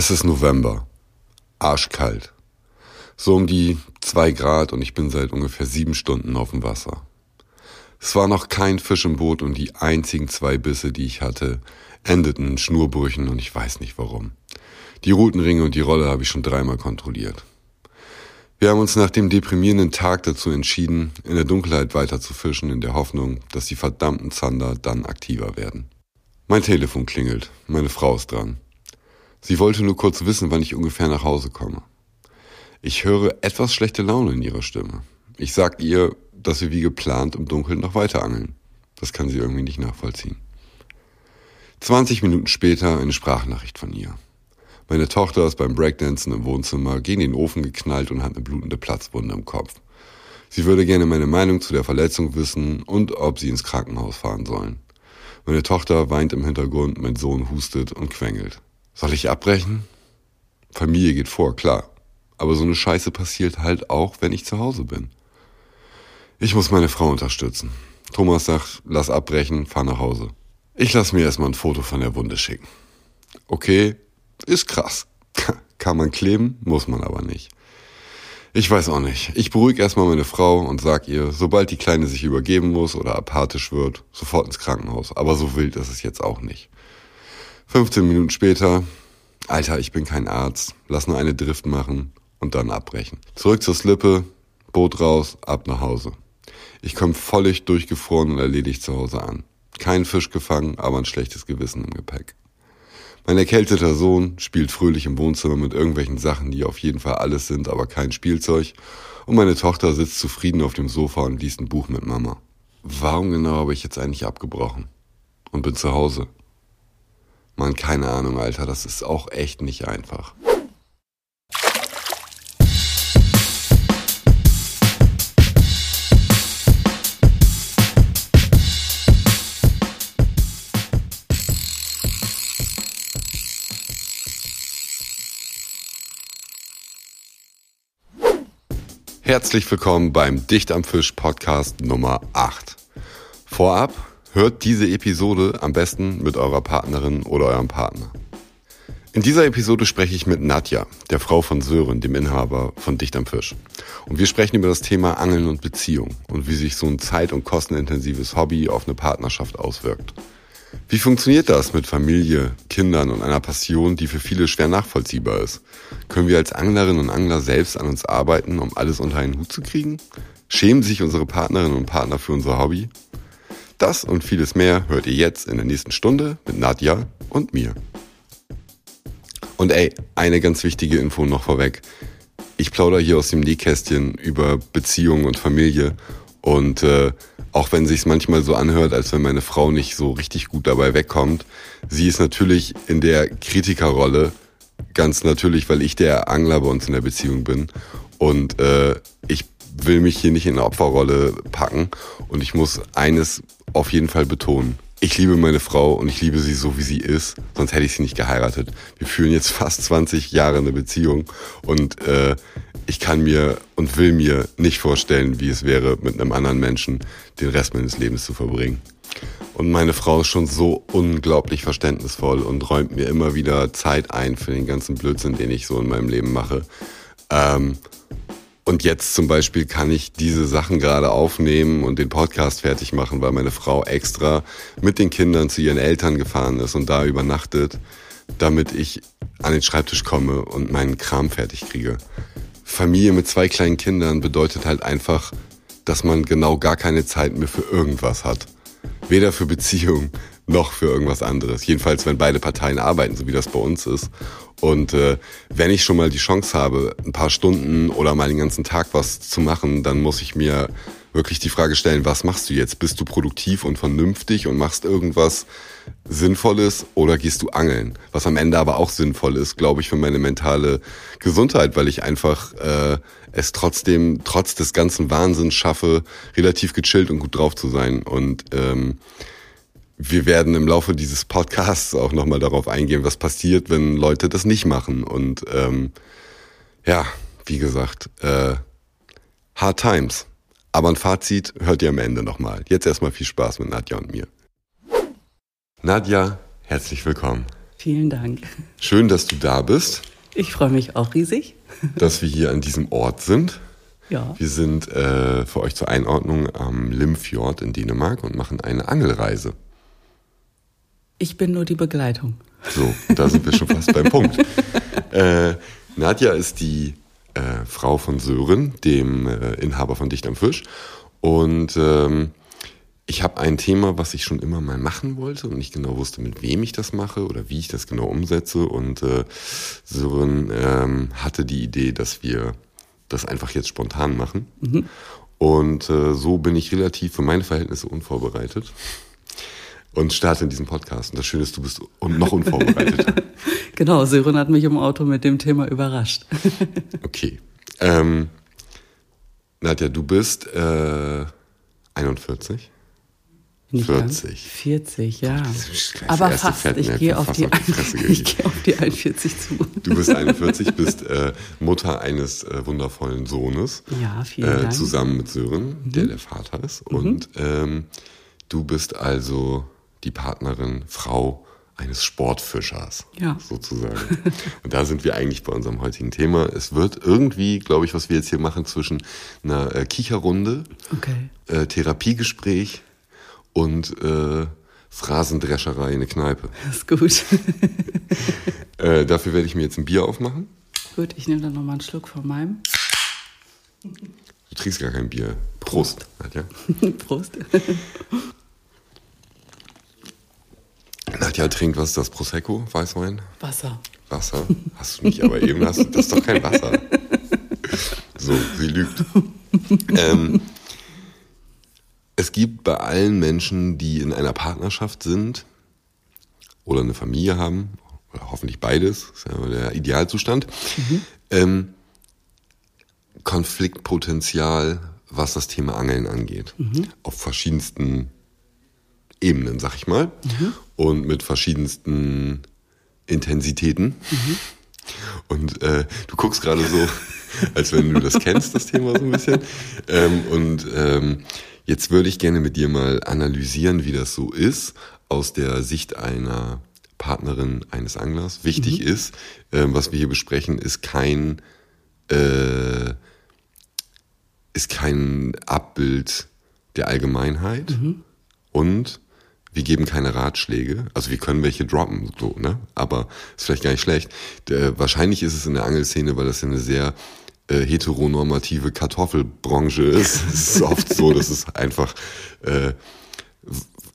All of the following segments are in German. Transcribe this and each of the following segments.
Es ist November. Arschkalt. So um die zwei Grad und ich bin seit ungefähr sieben Stunden auf dem Wasser. Es war noch kein Fisch im Boot und die einzigen zwei Bisse, die ich hatte, endeten in Schnurbrüchen und ich weiß nicht warum. Die Routenringe und die Rolle habe ich schon dreimal kontrolliert. Wir haben uns nach dem deprimierenden Tag dazu entschieden, in der Dunkelheit weiter zu fischen, in der Hoffnung, dass die verdammten Zander dann aktiver werden. Mein Telefon klingelt, meine Frau ist dran. Sie wollte nur kurz wissen, wann ich ungefähr nach Hause komme. Ich höre etwas schlechte Laune in ihrer Stimme. Ich sag ihr, dass wir wie geplant im Dunkeln noch weiter angeln. Das kann sie irgendwie nicht nachvollziehen. 20 Minuten später eine Sprachnachricht von ihr. Meine Tochter ist beim Breakdancen im Wohnzimmer gegen den Ofen geknallt und hat eine blutende Platzwunde im Kopf. Sie würde gerne meine Meinung zu der Verletzung wissen und ob sie ins Krankenhaus fahren sollen. Meine Tochter weint im Hintergrund, mein Sohn hustet und quengelt. Soll ich abbrechen? Familie geht vor, klar. Aber so eine Scheiße passiert halt auch, wenn ich zu Hause bin. Ich muss meine Frau unterstützen. Thomas sagt, lass abbrechen, fahr nach Hause. Ich lass mir erstmal ein Foto von der Wunde schicken. Okay, ist krass. Kann man kleben, muss man aber nicht. Ich weiß auch nicht. Ich beruhige erstmal meine Frau und sag ihr, sobald die Kleine sich übergeben muss oder apathisch wird, sofort ins Krankenhaus. Aber so wild ist es jetzt auch nicht. 15 Minuten später, Alter, ich bin kein Arzt, lass nur eine Drift machen und dann abbrechen. Zurück zur Slippe, Boot raus, ab nach Hause. Ich komme völlig durchgefroren und erledigt zu Hause an. Kein Fisch gefangen, aber ein schlechtes Gewissen im Gepäck. Mein erkälteter Sohn spielt fröhlich im Wohnzimmer mit irgendwelchen Sachen, die auf jeden Fall alles sind, aber kein Spielzeug. Und meine Tochter sitzt zufrieden auf dem Sofa und liest ein Buch mit Mama. Warum genau habe ich jetzt eigentlich abgebrochen? Und bin zu Hause. Mann, keine Ahnung, Alter, das ist auch echt nicht einfach. Herzlich willkommen beim Dicht am Fisch Podcast Nummer 8. Vorab Hört diese Episode am besten mit eurer Partnerin oder eurem Partner. In dieser Episode spreche ich mit Nadja, der Frau von Sören, dem Inhaber von Dicht am Fisch. Und wir sprechen über das Thema Angeln und Beziehung und wie sich so ein zeit- und kostenintensives Hobby auf eine Partnerschaft auswirkt. Wie funktioniert das mit Familie, Kindern und einer Passion, die für viele schwer nachvollziehbar ist? Können wir als Anglerinnen und Angler selbst an uns arbeiten, um alles unter einen Hut zu kriegen? Schämen sich unsere Partnerinnen und Partner für unser Hobby? Das und vieles mehr hört ihr jetzt in der nächsten Stunde mit Nadja und mir. Und ey, eine ganz wichtige Info noch vorweg. Ich plaudere hier aus dem Nähkästchen über Beziehungen und Familie und äh, auch wenn sich's manchmal so anhört, als wenn meine Frau nicht so richtig gut dabei wegkommt, sie ist natürlich in der Kritikerrolle ganz natürlich, weil ich der Angler bei uns in der Beziehung bin und äh, ich will mich hier nicht in eine Opferrolle packen und ich muss eines auf jeden Fall betonen. Ich liebe meine Frau und ich liebe sie so, wie sie ist, sonst hätte ich sie nicht geheiratet. Wir führen jetzt fast 20 Jahre eine Beziehung und äh, ich kann mir und will mir nicht vorstellen, wie es wäre, mit einem anderen Menschen den Rest meines Lebens zu verbringen. Und meine Frau ist schon so unglaublich verständnisvoll und räumt mir immer wieder Zeit ein für den ganzen Blödsinn, den ich so in meinem Leben mache. Ähm, und jetzt zum Beispiel kann ich diese Sachen gerade aufnehmen und den Podcast fertig machen, weil meine Frau extra mit den Kindern zu ihren Eltern gefahren ist und da übernachtet, damit ich an den Schreibtisch komme und meinen Kram fertig kriege. Familie mit zwei kleinen Kindern bedeutet halt einfach, dass man genau gar keine Zeit mehr für irgendwas hat. Weder für Beziehung noch für irgendwas anderes. Jedenfalls, wenn beide Parteien arbeiten, so wie das bei uns ist. Und äh, wenn ich schon mal die Chance habe, ein paar Stunden oder mal den ganzen Tag was zu machen, dann muss ich mir wirklich die Frage stellen, was machst du jetzt? Bist du produktiv und vernünftig und machst irgendwas Sinnvolles oder gehst du angeln? Was am Ende aber auch sinnvoll ist, glaube ich, für meine mentale Gesundheit, weil ich einfach äh, es trotzdem, trotz des ganzen Wahnsinns schaffe, relativ gechillt und gut drauf zu sein. Und ähm, wir werden im Laufe dieses Podcasts auch nochmal darauf eingehen, was passiert, wenn Leute das nicht machen. Und ähm, ja, wie gesagt, äh, Hard Times. Aber ein Fazit hört ihr am Ende nochmal. Jetzt erstmal viel Spaß mit Nadja und mir. Nadja, herzlich willkommen. Vielen Dank. Schön, dass du da bist. Ich freue mich auch riesig. Dass wir hier an diesem Ort sind. Ja. Wir sind äh, für euch zur Einordnung am Limfjord in Dänemark und machen eine Angelreise. Ich bin nur die Begleitung. So, da sind wir schon fast beim Punkt. Äh, Nadja ist die äh, Frau von Sören, dem äh, Inhaber von Dicht am Fisch. Und ähm, ich habe ein Thema, was ich schon immer mal machen wollte und nicht genau wusste, mit wem ich das mache oder wie ich das genau umsetze. Und äh, Sören ähm, hatte die Idee, dass wir das einfach jetzt spontan machen. Und äh, so bin ich relativ für meine Verhältnisse unvorbereitet und starte in diesem Podcast. Und das Schöne ist, du bist noch unvorbereiteter. Genau, Sören hat mich im Auto mit dem Thema überrascht. Okay. Ähm, Nadja, du bist äh, 41. Nicht 40. Ganz? 40, ja. Aber fast. Ich gehe auf, die auf die ich gehe auf die 41 zu. Du bist 41, bist äh, Mutter eines äh, wundervollen Sohnes. Ja, vielen äh, Dank. Mhm. Zusammen mit Sören, der der Vater ist. Und ähm, du bist also die Partnerin, Frau eines Sportfischers. Ja. Sozusagen. Und da sind wir eigentlich bei unserem heutigen Thema. Es wird irgendwie, glaube ich, was wir jetzt hier machen, zwischen einer äh, Kicherrunde, Okay. äh, Therapiegespräch und äh, Phrasendrescherei in eine Kneipe. Das ist gut. Äh, dafür werde ich mir jetzt ein Bier aufmachen. gut, ich nehme dann nochmal einen Schluck von meinem. Du trinkst gar kein Bier. Prost. Nadja. Prost. Nadja trinkt, was ist das? Prosecco? Weißwein? Wasser. Wasser? Hast du nicht, aber eben hast du, das ist doch kein Wasser. So, sie lügt. Ähm, es gibt bei allen Menschen, die in einer Partnerschaft sind oder eine Familie haben, oder hoffentlich beides, ist ja der Idealzustand, ähm, Konfliktpotenzial, was das Thema Angeln angeht. Auf verschiedensten Ebenen, sag ich mal. Und mit verschiedensten Intensitäten. Und äh, du guckst gerade so, als wenn du das kennst, das Thema so ein bisschen. Ähm, und ähm, jetzt würde ich gerne mit dir mal analysieren, wie das so ist, aus der Sicht einer Partnerin eines Anglers. Wichtig ist, ähm, was wir hier besprechen, ist kein äh, ist kein Abbild der Allgemeinheit und wir geben keine Ratschläge. Also wir können welche droppen, so, ne? Aber ist vielleicht gar nicht schlecht. Der, wahrscheinlich ist es in der Angelszene, weil das ja eine sehr äh, heteronormative Kartoffelbranche ist. es ist oft so, dass es einfach äh,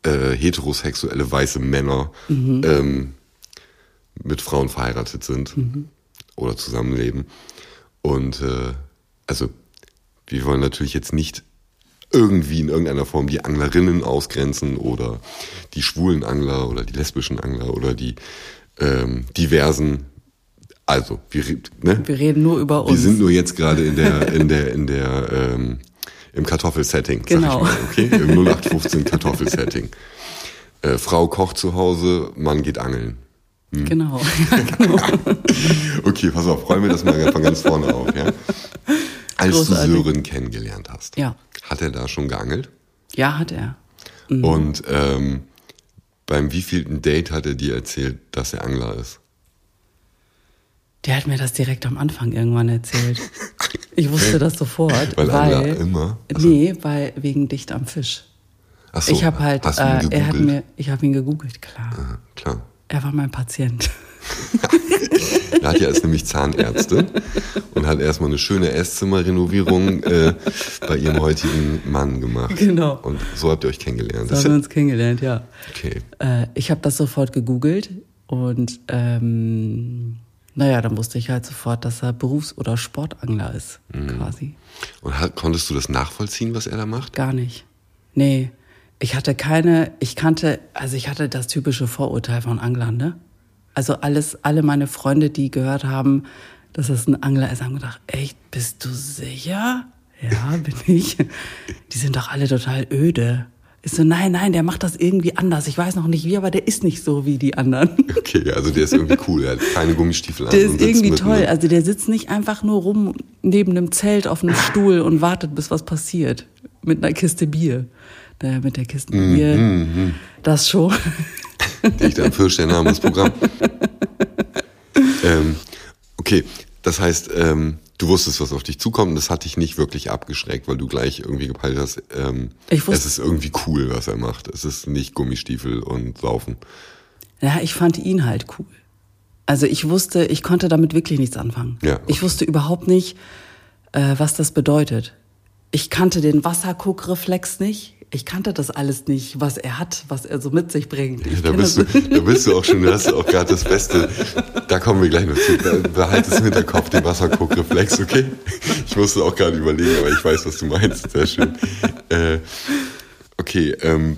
äh, heterosexuelle weiße Männer ähm, mit Frauen verheiratet sind oder zusammenleben. Und äh, also wir wollen natürlich jetzt nicht irgendwie in irgendeiner Form die Anglerinnen ausgrenzen oder die schwulen Angler oder die lesbischen Angler oder die ähm, diversen. Also wir, ne? Wir reden nur über wir uns. sind nur jetzt gerade in der in der in der ähm, im Kartoffelsetting, Genau. sag ich mal, okay, im 0815 Kartoffelsetting. Äh, Frau kocht zu Hause, Mann geht angeln. Genau. Okay, pass auf, räumen wir das mal von ganz vorne auf, ja? Als Großartig. du Sören kennengelernt hast, Ja. Hat er da schon geangelt? Ja, hat er. Und ähm, beim wievielten Date hat er dir erzählt, dass er Angler ist? Der hat mir das direkt am Anfang irgendwann erzählt. Ich wusste das sofort, Weil weil, Angler immer- also- nee, weil wegen dicht am Fisch. Ach so, ich habe halt, äh, er hat gegoogelt? mir, ich habe ihn gegoogelt, klar. Aha, klar. Er war mein Patient. Nadja ist nämlich Zahnärztin und hat erstmal eine schöne Esszimmerrenovierung äh, bei ihrem heutigen Mann gemacht. Genau. Und so habt ihr euch kennengelernt. So haben wir uns kennengelernt, ja. ja, okay. Äh, ich habe das sofort gegoogelt und ähm, naja, dann wusste ich halt sofort, dass er Berufs- oder Sportangler ist, Mhm. quasi. Und hat, konntest du das nachvollziehen, was er da macht? Gar nicht. Nee. Ich hatte keine, ich kannte, also ich hatte das typische Vorurteil von Anglern, ne? Also alles, alle meine Freunde, die gehört haben, dass es ein Angler ist, haben gedacht, echt, bist du sicher? Ja, bin ich. Die sind doch alle total öde. Ich so, nein, nein, der macht das irgendwie anders. Ich weiß noch nicht wie, aber der ist nicht so wie die anderen. Okay, also der ist irgendwie cool. Er hat keine Gummistiefel an. Der ist irgendwie mit toll. einem- Also der sitzt nicht einfach nur rum neben einem Zelt auf einem Stuhl und wartet, bis was passiert. Mit einer Kiste Bier. Der, mit der Kiste Mhm, Bier. Das schon. Dicht am Fisch, der Name des Programms. ähm, okay, das heißt, ähm, du wusstest, was auf dich zukommt und das hat dich nicht wirklich abgeschreckt, weil du gleich irgendwie gepeilt hast, ähm, Ich wusste- es ist irgendwie cool, was er macht. Es ist nicht Gummistiefel und Saufen. Ja, ich fand ihn halt cool. Also ich wusste, ich konnte damit wirklich nichts anfangen. Ja, okay. Ich wusste überhaupt nicht, äh, was das bedeutet. Ich kannte den Wasserguckreflex nicht. Ich kannte das alles nicht, was er hat, was er so mit sich bringt. Ich Da bist, du, da bist du auch schon, da hast du auch gerade das Beste. Da kommen wir gleich noch zu. Be- Behalte es im Hinterkopf, den Wasserguckreflex, okay? Ich musste auch gerade überlegen, aber ich weiß, was du meinst. Sehr schön. Äh, okay, ähm,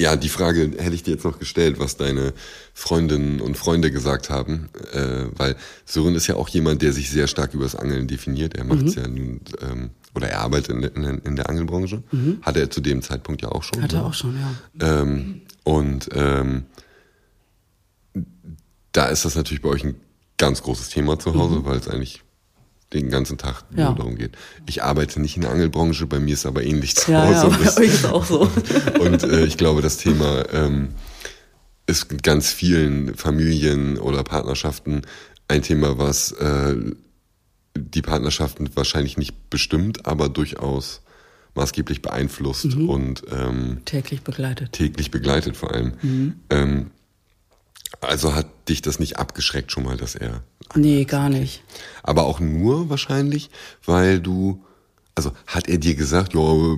ja, die Frage hätte ich dir jetzt noch gestellt, was deine Freundinnen und Freunde gesagt haben, äh, weil Sören ist ja auch jemand, der sich sehr stark über das Angeln definiert. Er macht es Mhm. ja nun, ähm, oder er arbeitet in, in, in der Angelbranche. Hatte er zu dem Zeitpunkt ja auch schon. Mhm. Hat er ne? auch schon, ja. Ähm, und ähm, da ist das natürlich bei euch ein ganz großes Thema zu Hause, weil es eigentlich den ganzen Tag Mhm. Ja. nur darum geht. Ich arbeite nicht in der Angelbranche, bei mir ist aber ähnlich zu Ja, ja, Hause. bei Das- euch ist auch so. und äh, ich glaube, das Thema ähm, ist in ganz vielen Familien oder Partnerschaften ein Thema, was äh, die Partnerschaften wahrscheinlich nicht bestimmt, aber durchaus maßgeblich beeinflusst Mhm. und ähm, Täglich begleitet. täglich begleitet vor allem. Mhm. Ähm, also hat dich das nicht abgeschreckt schon mal, dass er. Nee, gar nicht. Aber auch nur wahrscheinlich, weil du. Also hat er dir gesagt, ja,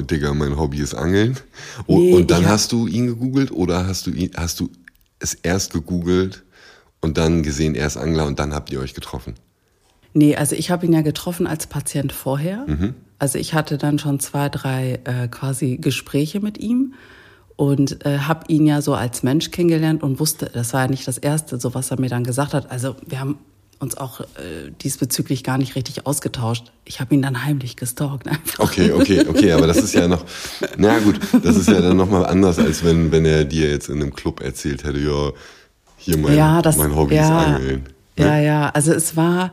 Digga, mein Hobby ist Angeln? O- Nee, und dann hab- hast du ihn gegoogelt oder hast du ihn, hast du es erst gegoogelt und dann gesehen, er ist Angler und dann habt ihr euch getroffen? Nee, also ich habe ihn ja getroffen als Patient vorher. Mhm. Also ich hatte dann schon zwei, drei äh, quasi Gespräche mit ihm und äh, habe ihn ja so als Mensch kennengelernt und wusste, das war ja nicht das Erste, so was er mir dann gesagt hat. Also wir haben uns auch äh, diesbezüglich gar nicht richtig ausgetauscht. Ich habe ihn dann heimlich gestalkt. Einfach. Okay, okay, okay, aber das ist ja noch, na gut, das ist ja dann nochmal anders, als wenn, wenn er dir jetzt in einem Club erzählt hätte, ja, hier mein, ja, das, mein Hobby ja, ist Angeln. Ne? Ja, ja, also es war,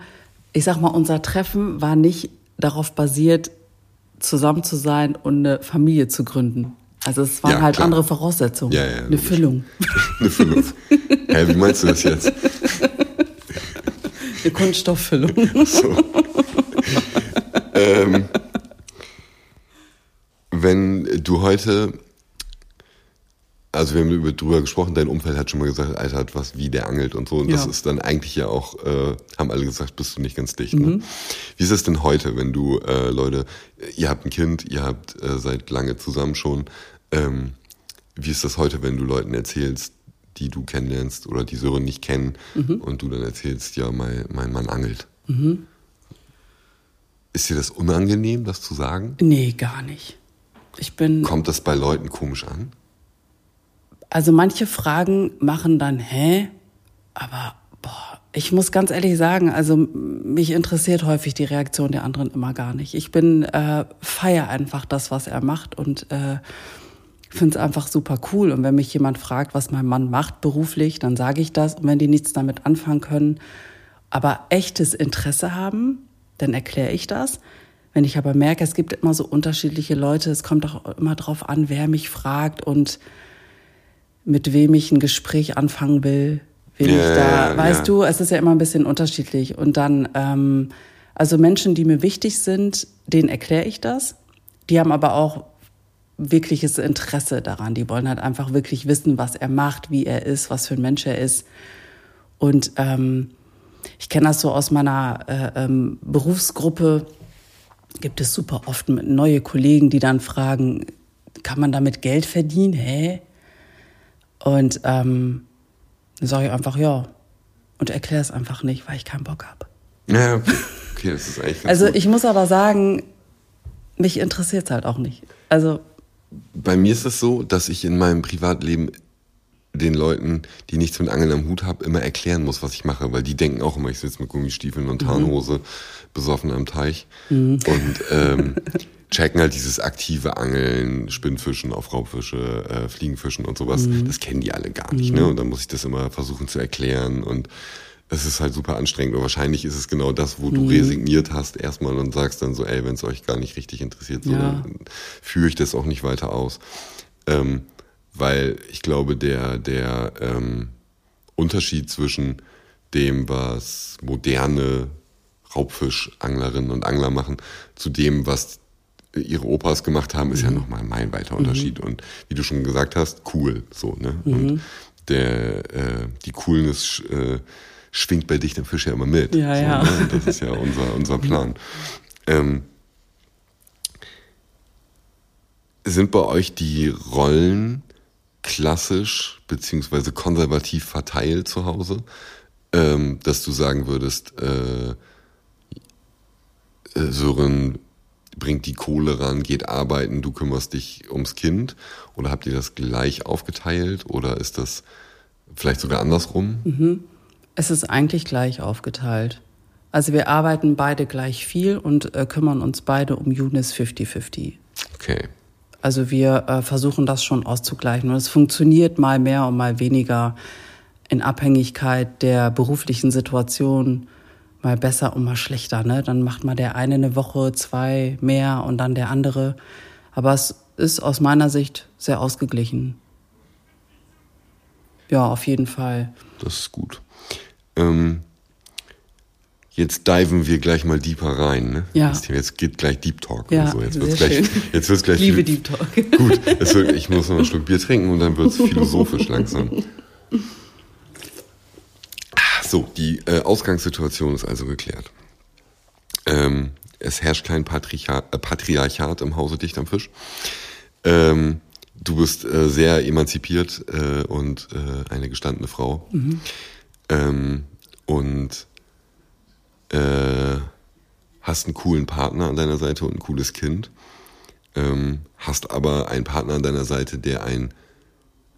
ich sag mal, unser Treffen war nicht darauf basiert, zusammen zu sein und eine Familie zu gründen. Also es waren Ja, halt klar. andere Voraussetzungen. Ja, ja, eine. Füllung, Eine Füllung. Hä, wie meinst du das jetzt? eine Kunststofffüllung. So. ähm, wenn du heute, also wir haben über, drüber gesprochen, dein Umfeld hat schon mal gesagt, Alter, hat was wie der angelt und so. Und das Ja. ist dann eigentlich ja auch, äh, haben alle gesagt, bist du nicht ganz dicht. Ne? Wie ist es denn heute, wenn du, äh, Leute, ihr habt ein Kind, ihr habt äh, seit lange zusammen schon. Ähm, wie ist das heute, wenn du Leuten erzählst, die du kennenlernst oder die Sören nicht kennen und du dann erzählst, ja, mein, mein Mann angelt? Ist dir das unangenehm, das zu sagen? nee, gar nicht. Ich bin, Kommt das bei Leuten komisch an? Also manche Fragen machen dann, hä? Aber, boah, ich muss ganz ehrlich sagen, also mich interessiert häufig die Reaktion der anderen immer gar nicht. Ich bin, äh, feier einfach das, was er macht und, äh, finde es einfach super cool. Und wenn mich jemand fragt, was mein Mann macht beruflich, dann sage ich das. Und wenn die nichts damit anfangen können, aber echtes Interesse haben, dann erkläre ich das. Wenn ich aber merke, es gibt immer so unterschiedliche Leute, es kommt auch immer drauf an, wer mich fragt und mit wem ich ein Gespräch anfangen will, wen Ja, ich da, weißt ja. du, es ist ja immer ein bisschen unterschiedlich. Und dann, ähm, also Menschen, die mir wichtig sind, denen erkläre ich das. Die haben aber auch wirkliches Interesse daran. Die wollen halt einfach wirklich wissen, was er macht, wie er ist, was für ein Mensch er ist. Und ähm, ich kenne das so aus meiner äh, ähm, Berufsgruppe. Gibt es super oft neue Kollegen, die dann fragen, kann man damit Geld verdienen? Hä? Und ähm, dann sage ich einfach ja und erkläre es einfach nicht, weil ich keinen Bock habe. Ja, okay. Okay, das ist eigentlich ganz Also gut. ich muss aber sagen, mich interessiert es halt auch nicht. Also Bei mir ist es so, dass ich in meinem Privatleben den Leuten, die nichts mit Angeln am Hut haben, immer erklären muss, was ich mache, weil die denken auch immer, ich sitze mit Gummistiefeln und Tarnhose besoffen am Teich und ähm, checken halt dieses aktive Angeln, Spinnfischen auf Raubfische, äh, Fliegenfischen und sowas. Das kennen die alle gar nicht, ne? Und dann muss ich das immer versuchen zu erklären und es ist halt super anstrengend. Und wahrscheinlich ist es genau das, wo du resigniert hast erstmal und sagst dann so, ey, wenn es euch gar nicht richtig interessiert, so, Ja. dann führe ich das auch nicht weiter aus. Ähm, weil ich glaube, der, der, ähm, Unterschied zwischen dem, was moderne Raubfischanglerinnen und Angler machen, zu dem, was ihre Opas gemacht haben, ist mhm. ja nochmal ein meilenweiter Unterschied. Mhm. Und wie du schon gesagt hast, cool, so, ne? Mhm. Und der, äh, die Coolness äh, schwingt bei dich dem Fisch ja immer mit. Ja, so, ja. Ne? Das ist ja unser, unser Plan. Ähm, sind bei euch die Rollen klassisch beziehungsweise konservativ verteilt zu Hause, ähm, dass du sagen würdest, äh, Sören bringt die Kohle ran, geht arbeiten, du kümmerst dich ums Kind? Oder habt ihr das gleich aufgeteilt oder ist das vielleicht sogar andersrum? Mhm. Es ist eigentlich gleich aufgeteilt. Also wir arbeiten beide gleich viel und äh, kümmern uns beide um Eunice 50-50. Okay. Also wir äh, versuchen das schon auszugleichen. Und es funktioniert mal mehr und mal weniger in Abhängigkeit der beruflichen Situation mal besser und mal schlechter. Ne? Dann macht mal der eine eine Woche, zwei mehr und dann der andere. Aber es ist aus meiner Sicht sehr ausgeglichen. Ja, auf jeden Fall. Das ist gut. Ähm, jetzt diven wir gleich mal deeper rein. Ne? Ja. Jetzt geht gleich Deep Talk. Ja, so. Jetzt wird's gleich, schön. jetzt wird's gleich Liebe viel- Deep Talk. Gut, wird, ich muss noch einen Schluck Bier trinken und dann wird es philosophisch langsam. So, die äh, Ausgangssituation ist also geklärt. Ähm, es herrscht kein Patriarcha äh, Patriarchat im Hause Dicht am Fisch. Ähm, du bist äh, sehr emanzipiert äh, und äh, eine gestandene Frau. Ähm, und äh, hast einen coolen Partner an deiner Seite und ein cooles Kind. Ähm, hast aber einen Partner an deiner Seite, der ein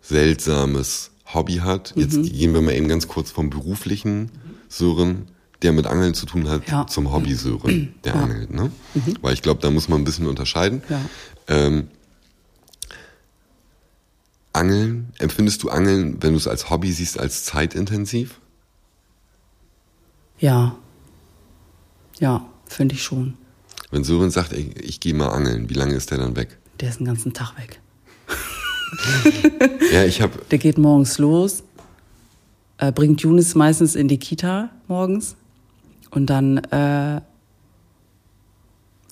seltsames Hobby hat. Jetzt gehen wir mal eben ganz kurz vom beruflichen Sören, der mit Angeln zu tun hat, Ja. zum Hobby Sören, der angelt. Ne? Weil ich glaube, da muss man ein bisschen unterscheiden. Ja. Ähm, Angeln, empfindest du Angeln, wenn du es als Hobby siehst, als zeitintensiv? Ja. Ja, finde ich schon. Wenn Sören sagt, ey, ich gehe mal angeln, wie lange ist der dann weg? Der ist den ganzen Tag weg. Ja, ich habe Der geht morgens los, äh, bringt Junis meistens in die Kita morgens und dann äh,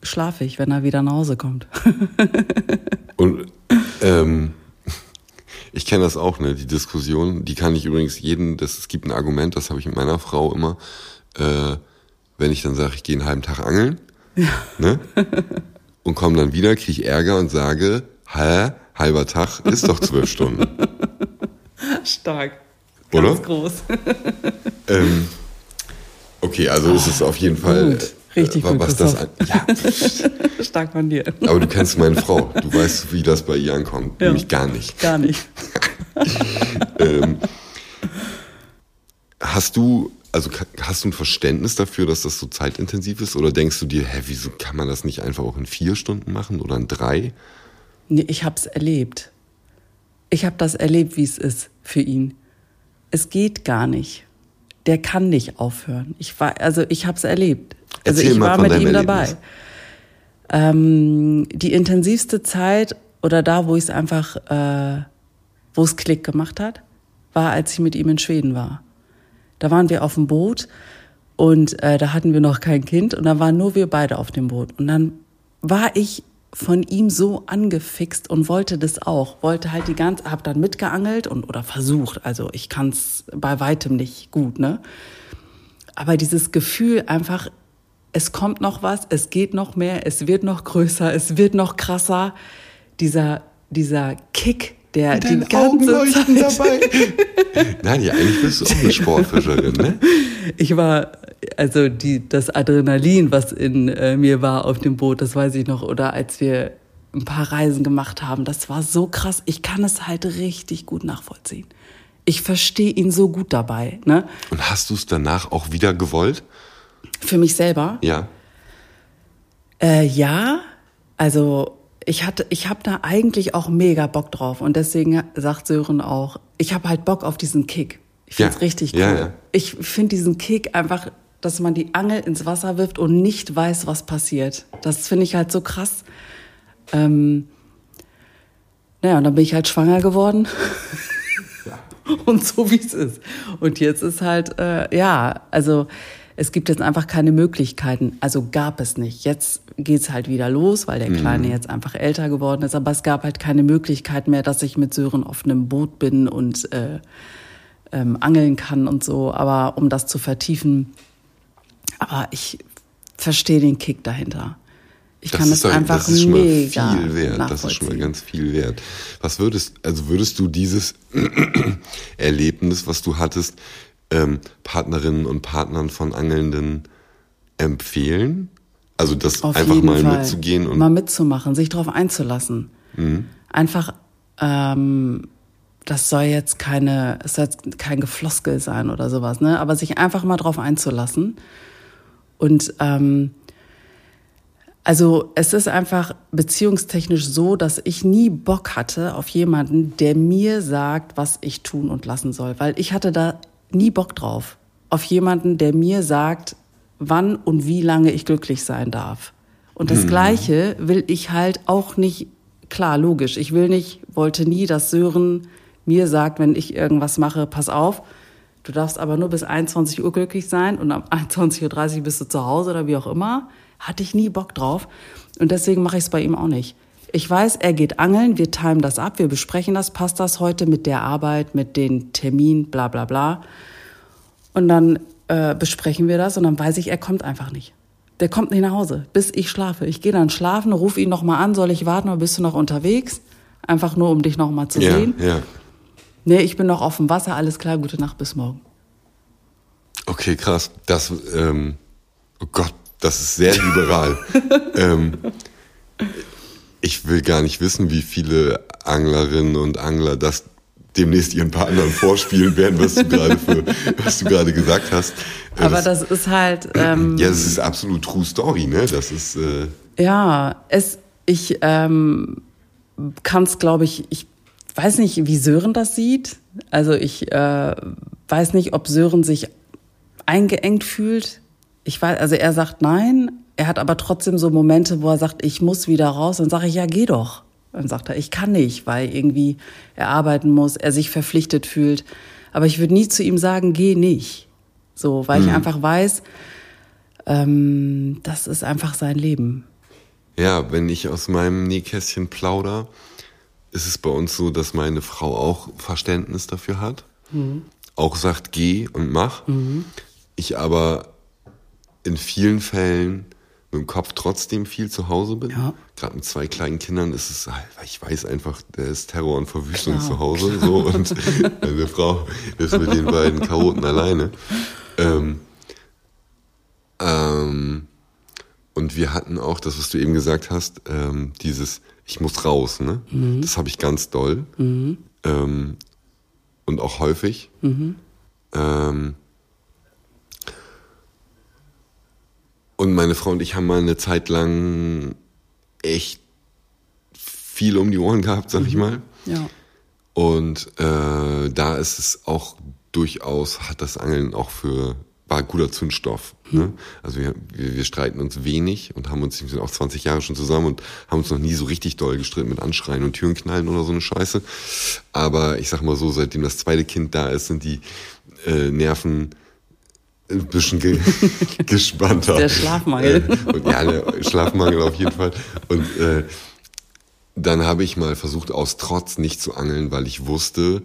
schlafe ich, wenn er wieder nach Hause kommt. Und ähm, ich kenne das auch, ne? Die Diskussion, die kann ich übrigens jeden, das, es gibt ein Argument, das habe ich mit meiner Frau immer, äh, wenn ich dann sage, ich gehe einen halben Tag angeln, ne? Und komme dann wieder, kriege ich Ärger und sage, hä, halber Tag ist doch zwölf Stunden. Stark. Oder? Ganz groß. ähm, okay, also ist es auf jeden Fall, Gut. Richtig äh, gut, was das an, ja, Stark von dir. aber du kennst meine Frau, du weißt, wie das bei ihr ankommt, Ja. nämlich gar nicht. Gar nicht. ähm, hast du, also hast du ein Verständnis dafür, dass das so zeitintensiv ist? Oder denkst du dir, hä, wieso kann man das nicht einfach auch in vier Stunden machen oder in drei? Nee, ich habe es erlebt. Ich habe das erlebt, wie es ist für ihn. Es geht gar nicht. Der kann nicht aufhören. Ich war, also ich habe es erlebt. Also Erzähl ich war mit ihm Erlebnis. dabei. Ähm, die intensivste Zeit oder da, wo ich es einfach, äh, wo es Klick gemacht hat, war, als ich mit ihm in Schweden war. Da waren wir auf dem Boot und äh, da hatten wir noch kein Kind und da waren nur wir beide auf dem Boot. Und dann war ich von ihm so angefixt und wollte das auch, wollte halt die ganze, hab dann mitgeangelt und oder versucht. Also ich kann es bei weitem nicht gut, ne? Aber dieses Gefühl einfach, es kommt noch was, es geht noch mehr, es wird noch größer, es wird noch krasser. Dieser, dieser Kick, der die ganze Zeit. dabei. Nein, ja, eigentlich bist du auch eine Sportfischerin, ne? Ich war, also die, das Adrenalin, was in äh, mir war auf dem Boot, das weiß ich noch. Oder als wir ein paar Reisen gemacht haben, das war so krass. Ich kann es halt richtig gut nachvollziehen. Ich verstehe ihn so gut dabei. Ne? Und hast du es danach auch wieder gewollt? Für mich selber. Ja. Äh, ja, also ich hatte, ich habe da eigentlich auch mega Bock drauf und deswegen sagt Sören auch, ich habe halt Bock auf diesen Kick. Ich find's Ja, richtig cool. ja, ja. Ich finde diesen Kick einfach, dass man die Angel ins Wasser wirft und nicht weiß, was passiert. Das finde ich halt so krass. Ähm, naja, und dann bin ich halt schwanger geworden. und so wie es ist. Und jetzt ist halt, äh, ja, also es gibt jetzt einfach keine Möglichkeiten. Also gab es nicht. Jetzt geht's halt wieder los, weil der Kleine mhm. jetzt einfach älter geworden ist. Aber es gab halt keine Möglichkeit mehr, dass ich mit Sören auf einem Boot bin und äh, ähm, angeln kann und so. Aber um das zu vertiefen, aber ich verstehe den Kick dahinter. Ich das kann es einfach das ist schon mega mal viel wert. Das ist schon mal ganz viel wert. Was würdest, also würdest du dieses Erlebnis, was du hattest, ähm, Partnerinnen und Partnern von Angelnden empfehlen? Also das Auf einfach mal Fall. mitzugehen und mal mitzumachen, sich darauf einzulassen. Mhm. Einfach, ähm, das soll jetzt keine, es soll jetzt kein Gefloskel sein oder sowas, ne? Aber sich einfach mal darauf einzulassen und ähm, also es ist einfach beziehungstechnisch so, dass ich nie Bock hatte auf jemanden, der mir sagt, was ich tun und lassen soll, weil ich hatte da nie Bock drauf. Auf jemanden, der mir sagt, wann und wie lange ich glücklich sein darf. Und das hm. Gleiche will ich halt auch nicht, klar, logisch. Ich will nicht, wollte nie, dass Sören mir sagt, wenn ich irgendwas mache, pass auf, du darfst aber nur bis 21 Uhr glücklich sein und um 21.30 Uhr bist du zu Hause oder wie auch immer. Hatte ich nie Bock drauf. Und deswegen mache ich es bei ihm auch nicht. Ich weiß, er geht angeln, wir timen das ab, wir besprechen das, passt das heute mit der Arbeit, mit den Terminen, bla bla bla. Und dann äh, besprechen wir das und dann weiß ich, er kommt einfach nicht. Der kommt nicht nach Hause, bis ich schlafe. Ich gehe dann schlafen, rufe ihn nochmal an, soll ich warten oder bist du noch unterwegs? Einfach nur, um dich nochmal zu ja, sehen. Ja. Nee, ich bin noch auf dem Wasser, alles klar, gute Nacht, bis morgen. Okay, krass. Das, ähm, oh Gott, das ist sehr liberal. ähm, ich will gar nicht wissen, wie viele Anglerinnen und Angler das demnächst ihren Partnern vorspielen werden, was du gerade für, was du gerade gesagt hast. Äh, Aber das, das ist halt. Ähm, ja, das ist absolut True Story, ne? Das ist. Äh, ja, es, ich ähm, kann es, glaube ich, ich weiß nicht, wie Sören das sieht. Also ich äh, weiß nicht, ob Sören sich eingeengt fühlt. Ich weiß, also er sagt nein, er hat aber trotzdem so Momente, wo er sagt, ich muss wieder raus. Dann sage ich, ja, geh doch. Dann sagt er, ich kann nicht, weil irgendwie er arbeiten muss, er sich verpflichtet fühlt. Aber ich würde nie zu ihm sagen, geh nicht. So, weil hm. ich einfach weiß, ähm, das ist einfach sein Leben. Ja, wenn ich aus meinem Nähkästchen plauder, ist es bei uns so, dass meine Frau auch Verständnis dafür hat. Mhm. Auch sagt, geh und mach. Mhm. Ich aber in vielen Fällen mit dem Kopf trotzdem viel zu Hause bin. Ja. Gerade mit zwei kleinen Kindern ist es, ich weiß einfach, der ist Terror und Verwüstung klar, zu Hause. So, und meine Frau ist mit den beiden Chaoten alleine. Ähm, ähm, und wir hatten auch das, was du eben gesagt hast, ähm, dieses Ich muss raus. Ne? Mhm. Das habe ich ganz doll. Mhm. Ähm, und auch häufig. Mhm. Ähm, Und meine Frau und ich haben mal eine Zeit lang echt viel um die Ohren gehabt, sag mhm. ich mal. Ja. Und äh, da ist es auch durchaus, hat das Angeln auch für, war guter Zündstoff. Mhm. Ne? Also wir, wir, wir streiten uns wenig und haben uns, wir sind auch 20 Jahre schon zusammen und haben uns noch nie so richtig doll gestritten mit Anschreien und Türen knallen oder so eine Scheiße. Aber ich sag mal so, seitdem das zweite Kind da ist, sind die äh, Nerven ein bisschen ge gespannter. Der Schlafmangel. Äh, und, ja, der Schlafmangel auf jeden Fall. Und äh, dann habe ich mal versucht, aus Trotz nicht zu angeln, weil ich wusste,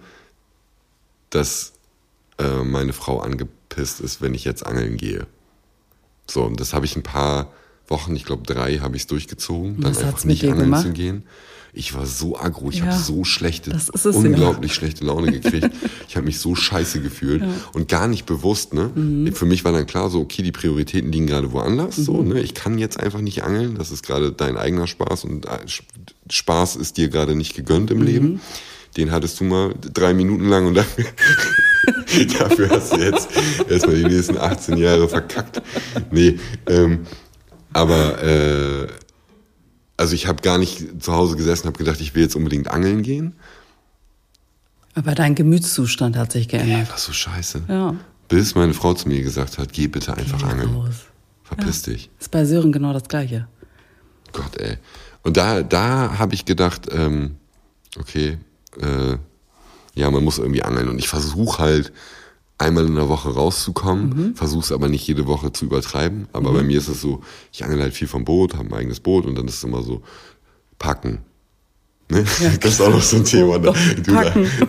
dass äh, meine Frau angepisst ist, wenn ich jetzt angeln gehe. So, und das habe ich ein paar Wochen, ich glaube drei, habe ich es durchgezogen, dann einfach nicht angeln gemacht? zu gehen. Ich war so aggro, ich ja, habe so schlechte, unglaublich ja. schlechte Laune gekriegt. ich habe mich so scheiße gefühlt ja. und gar nicht bewusst. Ne? Mhm. Für mich war dann klar, so okay, die Prioritäten liegen gerade woanders. Mhm. So, ne? Ich kann jetzt einfach nicht angeln. Das ist gerade dein eigener Spaß und äh, Spaß ist dir gerade nicht gegönnt im mhm. Leben. Den hattest du mal drei Minuten lang und dafür, dafür hast du jetzt erstmal die nächsten 18 Jahre verkackt. Nee, ähm, aber äh, also ich habe gar nicht zu Hause gesessen, habe gedacht, ich will jetzt unbedingt angeln gehen. Aber dein Gemütszustand hat sich geändert. Ey, so scheiße. Ja. Bis meine Frau zu mir gesagt hat, geh bitte einfach geh angeln. Los. Verpiss ja. dich. Ist bei Sören genau das Gleiche. Gott, ey. Und da, da habe ich gedacht, ähm, okay, äh, ja, man muss irgendwie angeln. Und ich versuche halt einmal in der Woche rauszukommen, mhm. versuche es aber nicht jede Woche zu übertreiben. Aber mhm. bei mir ist es so, ich angel halt viel vom Boot, habe ein eigenes Boot und dann ist es immer so, packen. Ne? Ja, das ist auch noch so ein Thema. Ne? packen. Äh,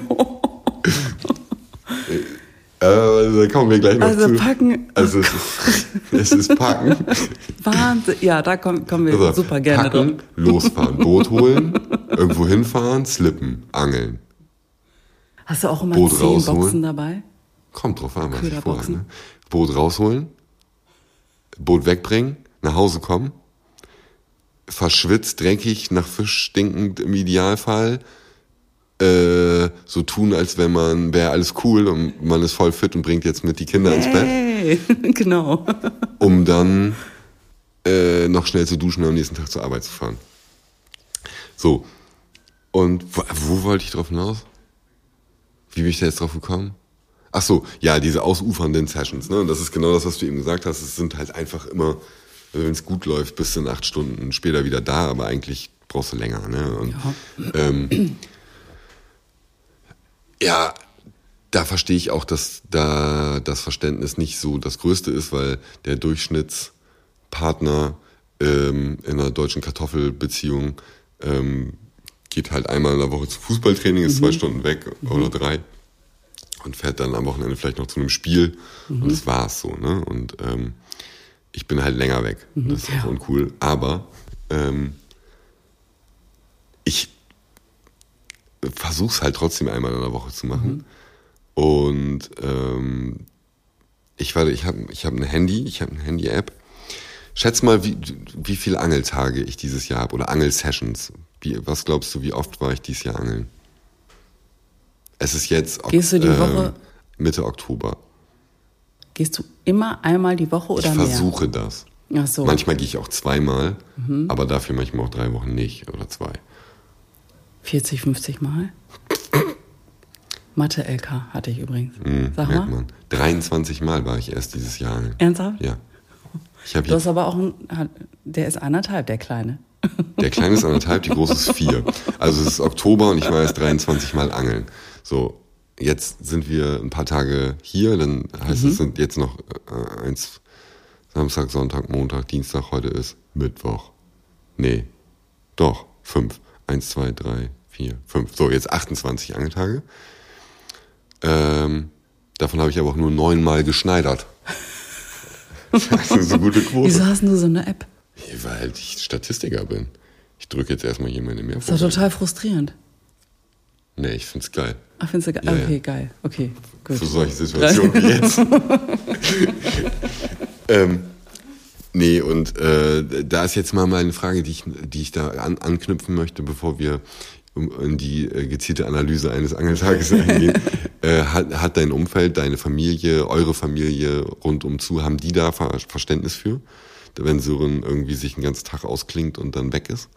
also, da kommen wir gleich noch also zu. Packen. Also es ist, es ist packen. Wahnsinn. Ja, da kommen, kommen wir also, super gerne packen, drin. Losfahren, Boot holen, irgendwo hinfahren, slippen, angeln. Hast du auch immer Boot zehn rausholen. Boxen dabei? Kommt drauf an, was ich vorhabe. Ne? Boot rausholen, Boot wegbringen, nach Hause kommen, verschwitzt, dreckig, nach Fisch stinkend im Idealfall, äh, so tun, als wenn man wäre alles cool und man ist voll fit und bringt jetzt mit die Kinder hey, ins Bett. genau. Um dann äh, noch schnell zu duschen und am nächsten Tag zur Arbeit zu fahren. So. Und wo, wo wollte ich drauf hinaus? Wie bin ich da jetzt drauf gekommen? Ach so, ja, diese ausufernden Sessions, ne? Und das ist genau das, was du eben gesagt hast. Es sind halt einfach immer, wenn es gut läuft, bis in acht Stunden später wieder da, aber eigentlich brauchst du länger, ne? Und, ja. ähm, ja, da verstehe ich auch, dass da das Verständnis nicht so das Größte ist, weil der Durchschnittspartner ähm, in einer deutschen Kartoffelbeziehung ähm, geht halt einmal in der Woche zu Fußballtraining, ist mhm. zwei Stunden weg mhm. oder drei und fährt dann am Wochenende vielleicht noch zu einem Spiel mhm. und das war's so, ne? Und ähm, ich bin halt länger weg. Mhm. Das ist auch uncool. Aber ähm, ich versuch's halt trotzdem einmal in der Woche zu machen. Mhm. Und ähm, ich warte, ich habe ich hab ein Handy, ich habe eine Handy-App. Schätz mal, wie, wie viele Angeltage ich dieses Jahr habe oder Angelsessions. Wie, was glaubst du, wie oft war ich dieses Jahr angeln? Es ist jetzt Gehst du die Woche? Äh, Mitte Oktober. Gehst du immer einmal die Woche oder ich mehr? Ich versuche das. Ach so. Manchmal gehe ich auch zweimal, mhm. aber dafür manchmal auch drei Wochen nicht oder zwei. 40, 50 Mal? Mathe-LK hatte ich übrigens. Mhm, Sag mal. Man. 23 Mal war ich erst dieses Jahr. Ernsthaft? Ja. Ich du hast aber auch ein, der ist anderthalb, der Kleine. Der Kleine ist anderthalb, die Große ist vier. Also es ist Oktober und ich war erst 23 Mal angeln. So, jetzt sind wir ein paar Tage hier, dann heißt mhm. es sind jetzt noch äh, eins, Samstag, Sonntag, Montag, Dienstag, heute ist Mittwoch. Nee, doch, fünf. Eins, zwei, drei, vier, fünf. So, jetzt 28 Angeltage. Ähm, davon habe ich aber auch nur neunmal geschneidert. Das ist eine gute Quote. Wieso hast du so eine App? Weil ich Statistiker bin. Ich drücke jetzt erstmal hier meine Mehrfach. Das ist doch total frustrierend. Nee, ich find's geil. Ach, findest du geil? Ja, okay, ja. geil. Okay, gut. Für solche Situationen wie jetzt. ähm, Nee, und äh, da ist jetzt mal meine Frage, die ich, die ich da an, anknüpfen möchte, bevor wir in die äh, gezielte Analyse eines Angeltages eingehen. äh, hat, hat dein Umfeld, deine Familie, eure Familie rundum zu, haben die da Ver Verständnis für? Wenn Sören irgendwie sich einen ganzen Tag ausklingt und dann weg ist?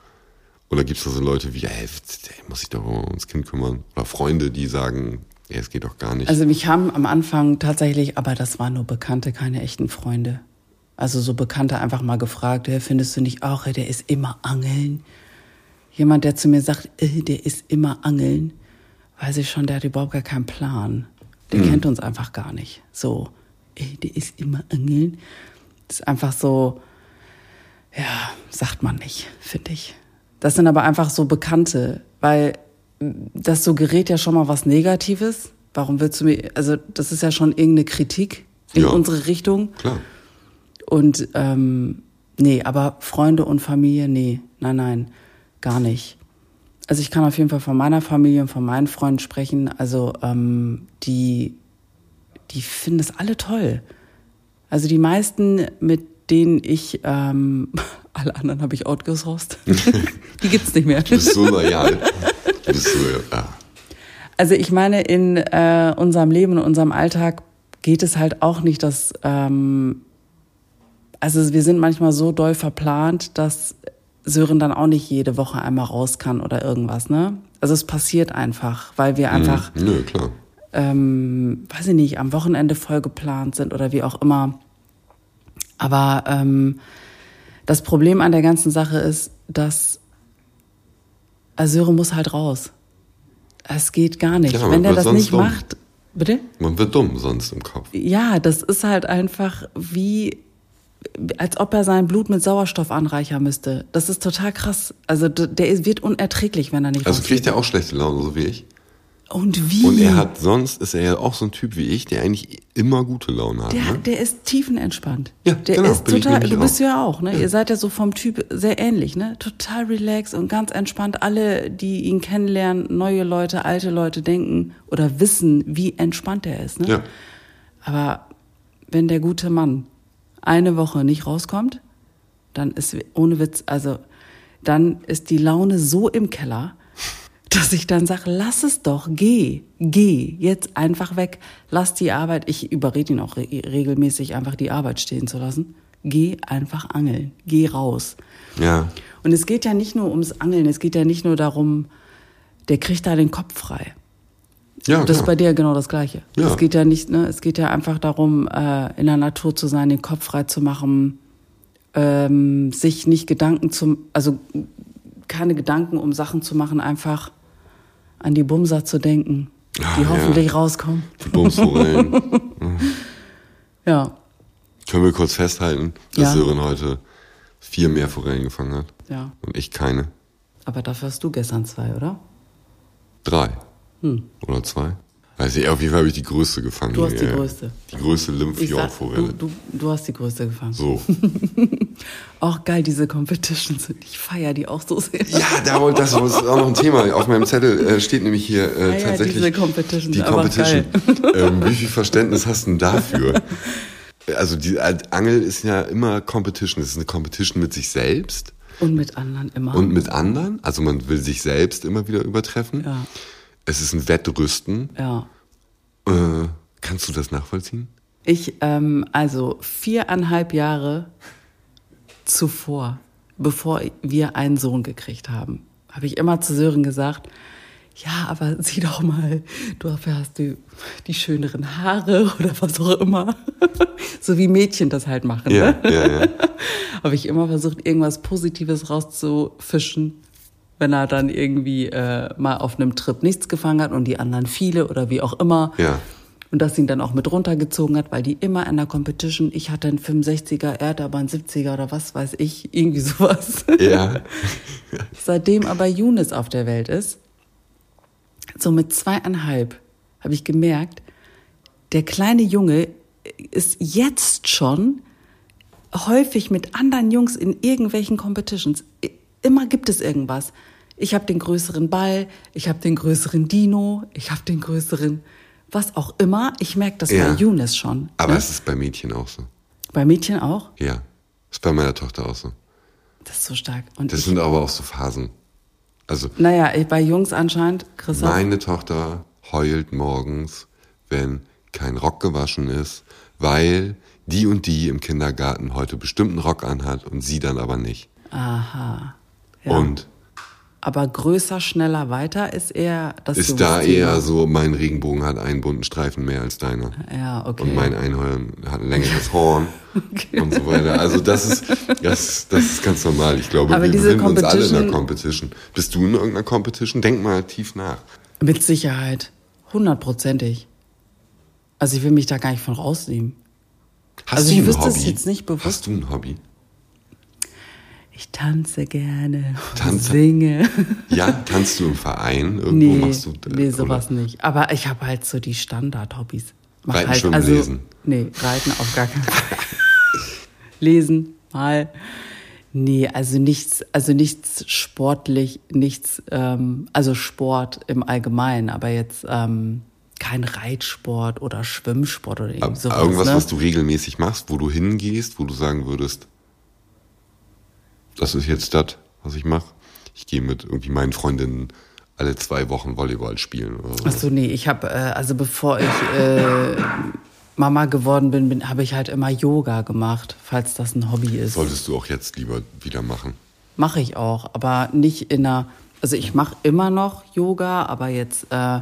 Oder gibt es da so Leute wie, ey, muss ich doch ums Kind kümmern? Oder Freunde, die sagen, es geht doch gar nicht. Also mich haben am Anfang tatsächlich, aber das waren nur Bekannte, keine echten Freunde. Also so Bekannte einfach mal gefragt, hey, findest du nicht auch, der ist immer angeln? Jemand, der zu mir sagt, äh, der ist immer angeln, weiß ich schon, der hat überhaupt gar keinen Plan. Der mhm. kennt uns einfach gar nicht. So, ey, der ist immer angeln. Das ist einfach so, ja, sagt man nicht, finde ich. Das sind aber einfach so Bekannte, weil das suggeriert ja schon mal was Negatives. Warum willst du mir, also das ist ja schon irgendeine Kritik in ja, unsere Richtung. Klar. Und ähm, nee, aber Freunde und Familie, nee, nein, nein, gar nicht. Also ich kann auf jeden Fall von meiner Familie und von meinen Freunden sprechen. Also ähm, die, die finden das alle toll. Also die meisten, mit denen ich, ähm, alle anderen habe ich outgesourced. die gibt's nicht mehr. Du bist so loyal. Du bist so, ja. Also ich meine, in äh, unserem Leben, in unserem Alltag geht es halt auch nicht, dass ähm, also wir sind manchmal so doll verplant, dass Sören dann auch nicht jede Woche einmal raus kann oder irgendwas, ne? Also es passiert einfach, weil wir mhm. einfach, mhm. Nö, klar. Ähm, weiß ich nicht, am Wochenende voll geplant sind oder wie auch immer. Aber ähm, das Problem an der ganzen Sache ist, dass Sören muss halt raus. Es geht gar nicht. Ja, Wenn der das nicht dumm. macht, bitte? Man wird dumm sonst im Kopf. Ja, das ist halt einfach wie, als ob er sein Blut mit Sauerstoff anreichern müsste. Das ist total krass. Also der wird unerträglich, wenn er nicht Also kriegt er auch schlechte Laune, so wie ich. Und wie? Und er hat, sonst ist er ja auch so ein Typ wie ich, der eigentlich immer gute Laune hat. Der, ne? der ist tiefenentspannt. Ja, der genau, ist total, du bist auch. ja auch, ne? Ja. Ihr seid ja so vom Typ sehr ähnlich, ne? Total relaxed und ganz entspannt. Alle, die ihn kennenlernen, neue Leute, alte Leute denken oder wissen, wie entspannt er ist, ne? Ja. Aber wenn der gute Mann eine Woche nicht rauskommt, dann ist ohne Witz, also dann ist die Laune so im Keller, dass ich dann sage, lass es doch, geh, geh, jetzt einfach weg, lass die Arbeit, ich überrede ihn auch re regelmäßig, einfach die Arbeit stehen zu lassen. Geh einfach angeln, geh raus. Ja. Und es geht ja nicht nur ums Angeln, es geht ja nicht nur darum, der kriegt da den Kopf frei. Ja, Das ist bei klar. dir genau das Gleiche. Ja. Es geht ja nicht, ne, es geht ja einfach darum, äh, in der Natur zu sein, den Kopf frei zu machen, ähm, sich nicht Gedanken zum, also keine Gedanken um Sachen zu machen, einfach an die Bumser zu denken, die Ah, ja. hoffentlich rauskommen. Die Bumsforellen. Ja, Können wir kurz festhalten, dass Ja. Sören heute vier mehr Forellen gefangen hat ja. und ich keine. Aber dafür hast du gestern zwei, oder? Drei. Hm. Oder zwei. Weiß ich, auf jeden Fall habe ich die größte gefangen. Du hast die Ja, größte. Die größte sag, du, du, du hast die größte gefangen. So. Auch geil, diese Competitions. Ich feier die auch so sehr. Ja, da das ist auch noch ein Thema. Auf meinem Zettel äh, steht nämlich hier äh, ja, tatsächlich diese Competition, die Competition. Ähm, wie viel Verständnis hast du denn dafür? Also die äh, Angel ist ja immer Competition. Es ist eine Competition mit sich selbst Und mit anderen immer. und mit anderen. Also man will sich selbst immer wieder übertreffen. ja, Es ist ein Wettrüsten. ja. Äh, kannst du das nachvollziehen? Ich, ähm, also viereinhalb Jahre zuvor, bevor wir einen Sohn gekriegt haben, habe ich immer zu Sören gesagt, ja, aber sieh doch mal, du hast du die schöneren Haare oder was auch immer. so wie Mädchen das halt machen. Ja, Ne? ja, ja. habe ich immer versucht, irgendwas Positives rauszufischen, wenn er dann irgendwie äh, mal auf einem Trip nichts gefangen hat und die anderen viele oder wie auch immer. Ja. Und das ihn dann auch mit runtergezogen hat, weil die immer in der Competition, ich hatte einen 65er, er hatte aber einen 70er oder was weiß ich, irgendwie sowas. Ja. Seitdem aber Younes auf der Welt ist, so mit zweieinhalb, habe ich gemerkt, der kleine Junge ist jetzt schon häufig mit anderen Jungs in irgendwelchen Competitions. Immer gibt es irgendwas. Ich habe den größeren Ball, ich habe den größeren Dino, ich habe den größeren, was auch immer. Ich merke das Ja. bei Younes schon. Aber ne? es ist bei Mädchen auch so. Bei Mädchen auch. Ja. Ist bei meiner Tochter auch so. Das ist so stark. Und Das sind aber auch so Phasen. Also naja, bei Jungs anscheinend, Christoph. meine Tochter heult morgens, wenn kein Rock gewaschen ist, weil die und die im Kindergarten heute bestimmt einen Rock anhat und sie dann aber nicht. Aha. Ja. Und Aber größer, schneller, weiter ist eher das ist da eher so, mein Regenbogen hat einen bunten Streifen mehr als deiner. Ja, okay. Und mein Einhorn hat ein längeres Horn und so weiter. Also das ist, das, das ist ganz normal. Ich glaube, Aber wir befinden uns alle in einer Competition-. Bist du in irgendeiner Competition? Denk mal tief nach. Mit Sicherheit. Hundertprozentig. Also ich will mich da gar nicht von rausnehmen. Hast Also du ich ein wüsste es Hobby? jetzt nicht bewusst. Hast du ein Hobby? Ich tanze gerne, Tanze? singe. Ja, tanzt du im Verein? Irgendwo nee, machst du nee, oder- sowas nicht. Aber ich habe halt so die Standard-Hobbys. Reiten, halt, schwimmen, also, lesen. Nee, reiten auf gar keinen Fall. lesen, mal. Nee, also nichts, also nichts sportlich, nichts, ähm, also Sport im Allgemeinen, aber jetzt ähm, kein Reitsport oder Schwimmsport oder Aber irgend sowas. Irgendwas, ne? was du regelmäßig machst, wo du hingehst, wo du sagen würdest, das ist jetzt das, was ich mache. Ich gehe mit irgendwie meinen Freundinnen alle zwei Wochen Volleyball spielen oder so. Ach so, nee, ich habe, äh, also bevor ich äh, Mama geworden bin, bin habe ich halt immer Yoga gemacht, falls das ein Hobby ist. Solltest du auch jetzt lieber wieder machen. Mache ich auch, aber nicht in einer, also ich mache immer noch Yoga, aber jetzt äh,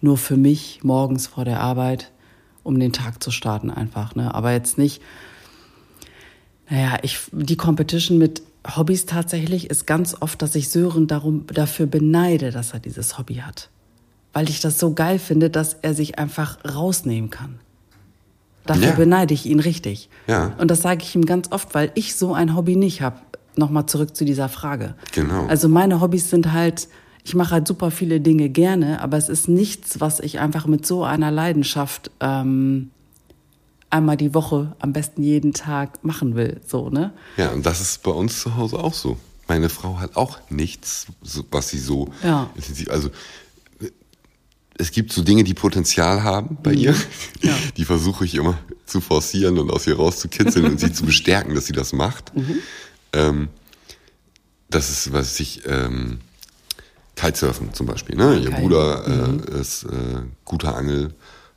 nur für mich morgens vor der Arbeit, um den Tag zu starten einfach, ne? Aber jetzt nicht, naja, ich, die Competition mit Hobbys tatsächlich ist ganz oft, dass ich Sören darum, dafür beneide, dass er dieses Hobby hat. weil ich das so geil finde, dass er sich einfach rausnehmen kann. Dafür Ja. beneide ich ihn richtig. Ja. Und das sage ich ihm ganz oft, weil ich so ein Hobby nicht habe. Nochmal zurück zu dieser Frage. Genau. Also meine Hobbys sind halt, ich mache halt super viele Dinge gerne, aber es ist nichts, was ich einfach mit so einer Leidenschaft ähm, einmal die Woche, am besten jeden Tag machen will. So, ne? Ja, und das ist bei uns zu Hause auch so. Meine Frau hat auch nichts, was sie so Ja. intensiv. Also es gibt so Dinge, die Potenzial haben bei ihr. Mhm. Ja. Die versuche ich immer zu forcieren und aus ihr rauszukitzeln und sie zu bestärken, dass sie das macht. Mhm. Ähm, das ist, was ich, ähm, Kitesurfen zum Beispiel. Ne? Ihr. Bruder Mhm. äh, ist äh, guter Angel.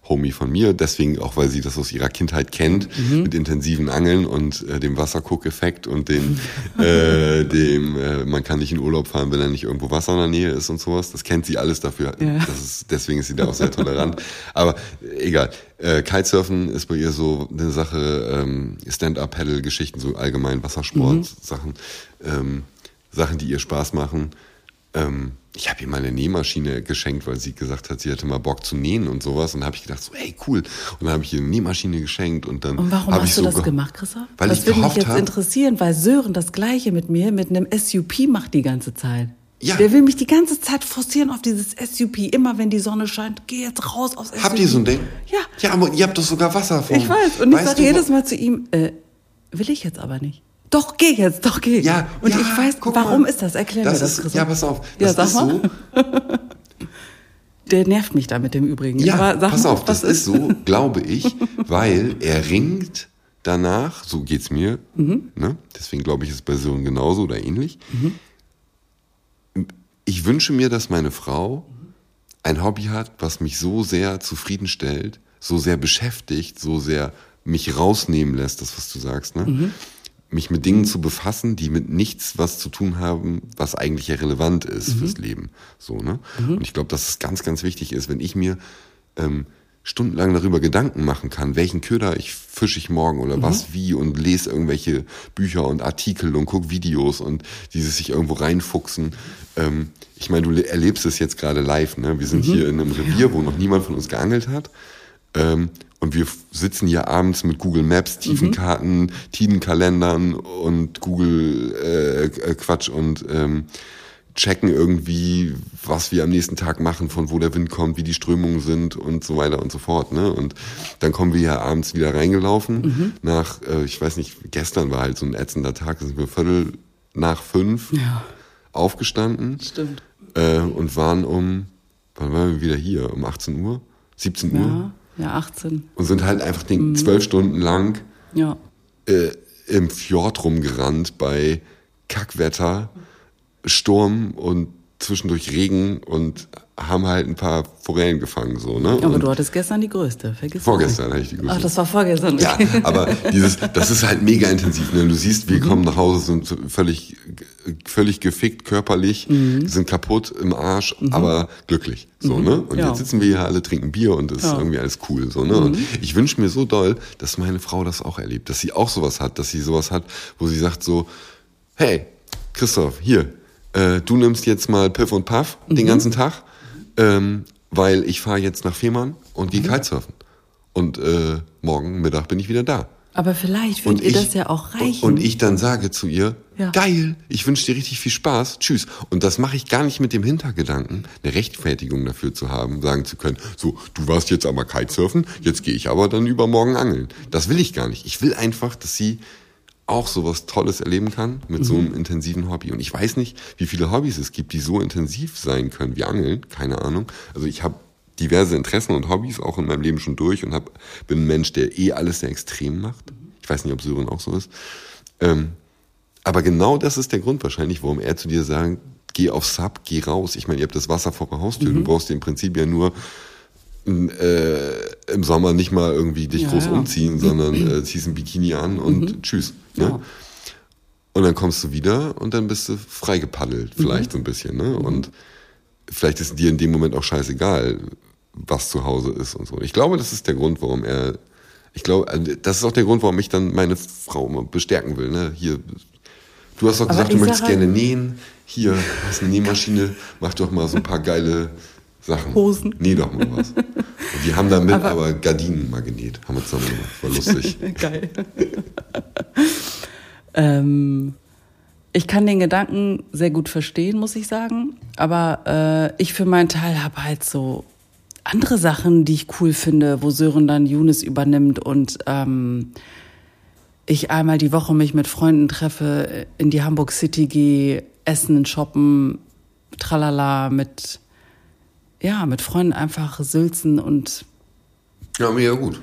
Homie von mir, deswegen auch, weil sie das aus ihrer Kindheit kennt, Mhm. mit intensiven Angeln und äh, dem Wasserguck-Effekt und dem, äh, dem äh, man kann nicht in Urlaub fahren, wenn da nicht irgendwo Wasser in der Nähe ist und sowas. Das kennt sie alles dafür. Ja. Das ist, deswegen ist sie da auch sehr tolerant. Aber äh, egal. Äh, Kitesurfen ist bei ihr so eine Sache, ähm, Stand-up-Paddle-Geschichten, so allgemein Wassersport-Sachen, ähm, Sachen, die ihr Spaß machen. Ähm, ich habe ihr mal eine Nähmaschine geschenkt, weil sie gesagt hat, sie hätte mal Bock zu nähen und sowas. Und da habe ich gedacht, so, ey, cool. Und dann habe ich ihr eine Nähmaschine geschenkt und dann Und warum habe ich hast du so das ge- gemacht, Christoph? Weil das ich würde mich jetzt habe, interessieren, weil Sören das Gleiche mit mir mit einem SUP macht die ganze Zeit. Ja. Der will mich die ganze Zeit forcieren auf dieses SUP. Immer wenn die Sonne scheint, geh jetzt raus aufs SUP. habt ihr so ein Ding? Ja. Ja, aber ihr habt doch sogar Wasser vor. Ich weiß. Und ich sage jedes Mal zu ihm, äh, will ich jetzt aber nicht. Doch, geh jetzt, doch, geh. Ja, Und ja, ich weiß, warum mal. ist das? Erklär das mir das, ist, Christoph. Ja, pass auf. Ja, Das sag ist mal. so. Der nervt mich da mit dem Übrigen. Ja, pass mal, auf, das ist so, glaube ich, weil er ringt danach, so geht's mir, Mhm. ne? deswegen glaube ich, ist es bei Sören genauso oder ähnlich. Ich wünsche mir, dass meine Frau ein Hobby hat, was mich so sehr zufriedenstellt, so sehr beschäftigt, so sehr mich rausnehmen lässt, das, was du sagst, ne? Mhm. Mich mit Dingen zu befassen, die mit nichts was zu tun haben, was eigentlich ja relevant ist Mhm. fürs Leben. So, ne? Und ich glaube, dass es ganz, ganz wichtig ist, wenn ich mir ähm, stundenlang darüber Gedanken machen kann, welchen Köder ich fische ich morgen oder was wie und lese irgendwelche Bücher und Artikel und guck Videos und dieses sich irgendwo reinfuchsen. Ähm, ich meine, du le- erlebst es jetzt gerade live, ne? Wir sind hier in einem Revier, wo noch niemand von uns geangelt hat. Ähm, und wir sitzen hier abends mit Google Maps, Tiefenkarten, Tidenkalendern und Google äh, äh, Quatsch und ähm, checken irgendwie, was wir am nächsten Tag machen, von wo der Wind kommt, wie die Strömungen sind und so weiter und so fort. Ne? Und dann kommen wir ja abends wieder reingelaufen. Nach, äh, ich weiß nicht, gestern war halt so ein ätzender Tag, da sind wir Viertel nach fünf Ja. aufgestanden Stimmt. äh, und waren um, wann waren wir wieder hier? Um 18 Uhr? 17 Uhr? Ja, ja, 18. Und sind halt einfach den zwölf Stunden lang Ja. äh, im Fjord rumgerannt bei Kackwetter, Sturm und zwischendurch Regen und haben halt ein paar Forellen gefangen, so, ne? Aber und du hattest gestern die größte, vergiss vorgestern hatte ich die größte. Ach, das war vorgestern. Ja, aber dieses, das ist halt mega intensiv. Ne? Du siehst, Mhm. wir kommen nach Hause, sind völlig, völlig gefickt körperlich, Mhm. sind kaputt im Arsch, aber glücklich. So, ne? Und Ja. jetzt sitzen wir hier alle, trinken Bier und es ist Ja. Mhm. irgendwie alles cool. So, ne? Und ich wünsche mir so doll, dass meine Frau das auch erlebt, dass sie auch sowas hat, dass sie sowas hat, wo sie sagt so, hey, Christoph, hier, äh, du nimmst jetzt mal Piff und Puff Mhm. den ganzen Tag, ähm, weil ich fahre jetzt nach Fehmarn und Mhm. gehe Kitesurfen. Und äh, morgen Mittag bin ich wieder da. Aber vielleicht würdet ihr das ja auch reichen. Und ich dann sage zu ihr, Ja. geil, ich wünsche dir richtig viel Spaß, tschüss. Und das mache ich gar nicht mit dem Hintergedanken, eine Rechtfertigung dafür zu haben, sagen zu können, so, du warst jetzt aber Kitesurfen, jetzt gehe ich aber dann übermorgen angeln. Das will ich gar nicht. Ich will einfach, dass sie auch sowas Tolles erleben kann mit so Mhm. einem intensiven Hobby. Und ich weiß nicht, wie viele Hobbys es gibt, die so intensiv sein können wie Angeln. Keine Ahnung. Also ich habe diverse Interessen und Hobbys auch in meinem Leben schon durch und hab, bin ein Mensch, der eh alles sehr extrem macht. Ich weiß nicht, ob Sören auch so ist. Ähm, aber genau das ist der Grund wahrscheinlich, warum er zu dir sagt, geh auf Sub, geh raus. Ich meine, ihr habt das Wasser vor der Haustür. Mhm. Du brauchst im Prinzip ja nur äh, im Sommer nicht mal irgendwie dich Ja, groß ja. Mhm. umziehen, sondern äh, ziehst ein Bikini an und tschüss. Ne? Ja. Und dann kommst du wieder und dann bist du frei gepaddelt, vielleicht so ein bisschen. Ne? Und vielleicht ist dir in dem Moment auch scheißegal, was zu Hause ist und so. Ich glaube, das ist der Grund, warum er. Ich glaube, äh, das ist auch der Grund, warum ich dann meine Frau immer bestärken will. Ne? Hier, du hast doch gesagt, du möchtest halt- gerne nähen. Hier hast eine Nähmaschine, mach doch mal so ein paar geile Sachen. Hosen. Nie doch mal was. Und wir haben damit aber, aber Gardinen mal genäht. Haben wir zusammen gemacht. War lustig. Geil. ähm, ich kann den Gedanken sehr gut verstehen, muss ich sagen. Aber äh, ich für meinen Teil habe halt so andere Sachen, die ich cool finde, wo Sören dann Younes übernimmt und ähm, ich einmal die Woche mich mit Freunden treffe, in die Hamburg City gehe, essen, shoppen, tralala, mit, ja, mit Freunden einfach sülzen und. Ja, mega gut.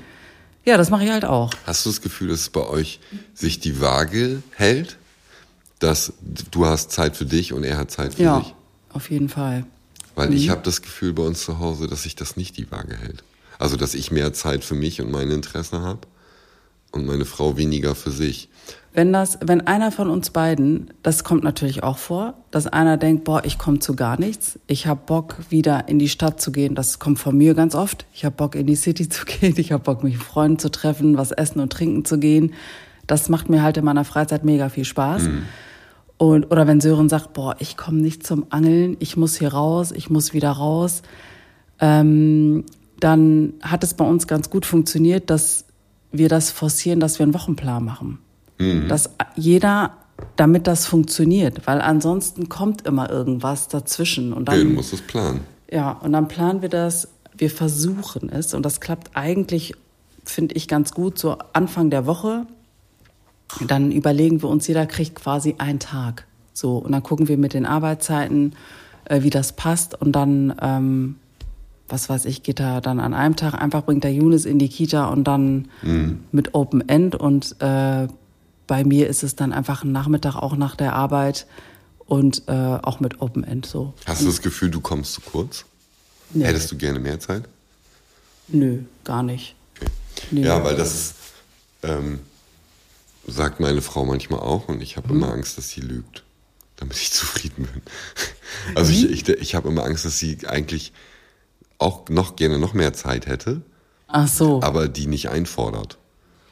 Ja, das mache ich halt auch. Hast du das Gefühl, dass bei euch sich die Waage hält? Dass du hast Zeit für dich und er hat Zeit für ja, dich? Ja, auf jeden Fall. Weil mhm. ich habe das Gefühl bei uns zu Hause, dass sich das nicht die Waage hält. Also, dass ich mehr Zeit für mich und meine Interessen habe und meine Frau weniger für sich. Wenn das, wenn einer von uns beiden, das kommt natürlich auch vor, dass einer denkt, boah, ich komme zu gar nichts, ich habe Bock wieder in die Stadt zu gehen, das kommt von mir ganz oft. Ich habe Bock in die City zu gehen, ich habe Bock mich mit Freunden zu treffen, was essen und trinken zu gehen. Das macht mir halt in meiner Freizeit mega viel Spaß. Mhm. Und, oder wenn Sören sagt, boah, ich komme nicht zum Angeln, ich muss hier raus, ich muss wieder raus, ähm, dann hat es bei uns ganz gut funktioniert, dass wir das forcieren, dass wir einen Wochenplan machen. Mhm. Dass jeder, damit das funktioniert, weil ansonsten kommt immer irgendwas dazwischen. Und dann, musst es planen. Ja, und dann planen wir das, wir versuchen es und das klappt eigentlich, finde ich, ganz gut, so Anfang der Woche. Dann überlegen wir uns, jeder kriegt quasi einen Tag. So, und dann gucken wir mit den Arbeitszeiten, äh, wie das passt und dann ähm, was weiß ich, geht er dann an einem Tag einfach, bringt der Younes in die Kita und dann mhm. mit Open End und äh, bei mir ist es dann einfach ein Nachmittag auch nach der Arbeit und äh, auch mit Open End so. Hast du das Gefühl, du kommst zu kurz? Nee. Hättest du gerne mehr Zeit? Nö, gar nicht. Okay. Nee. Ja, weil das ist, ähm, sagt meine Frau manchmal auch und ich habe mhm. immer Angst, dass sie lügt, damit ich zufrieden bin. Also ich, ich, ich habe immer Angst, dass sie eigentlich auch noch gerne noch mehr Zeit hätte. Ach so. Aber die nicht einfordert.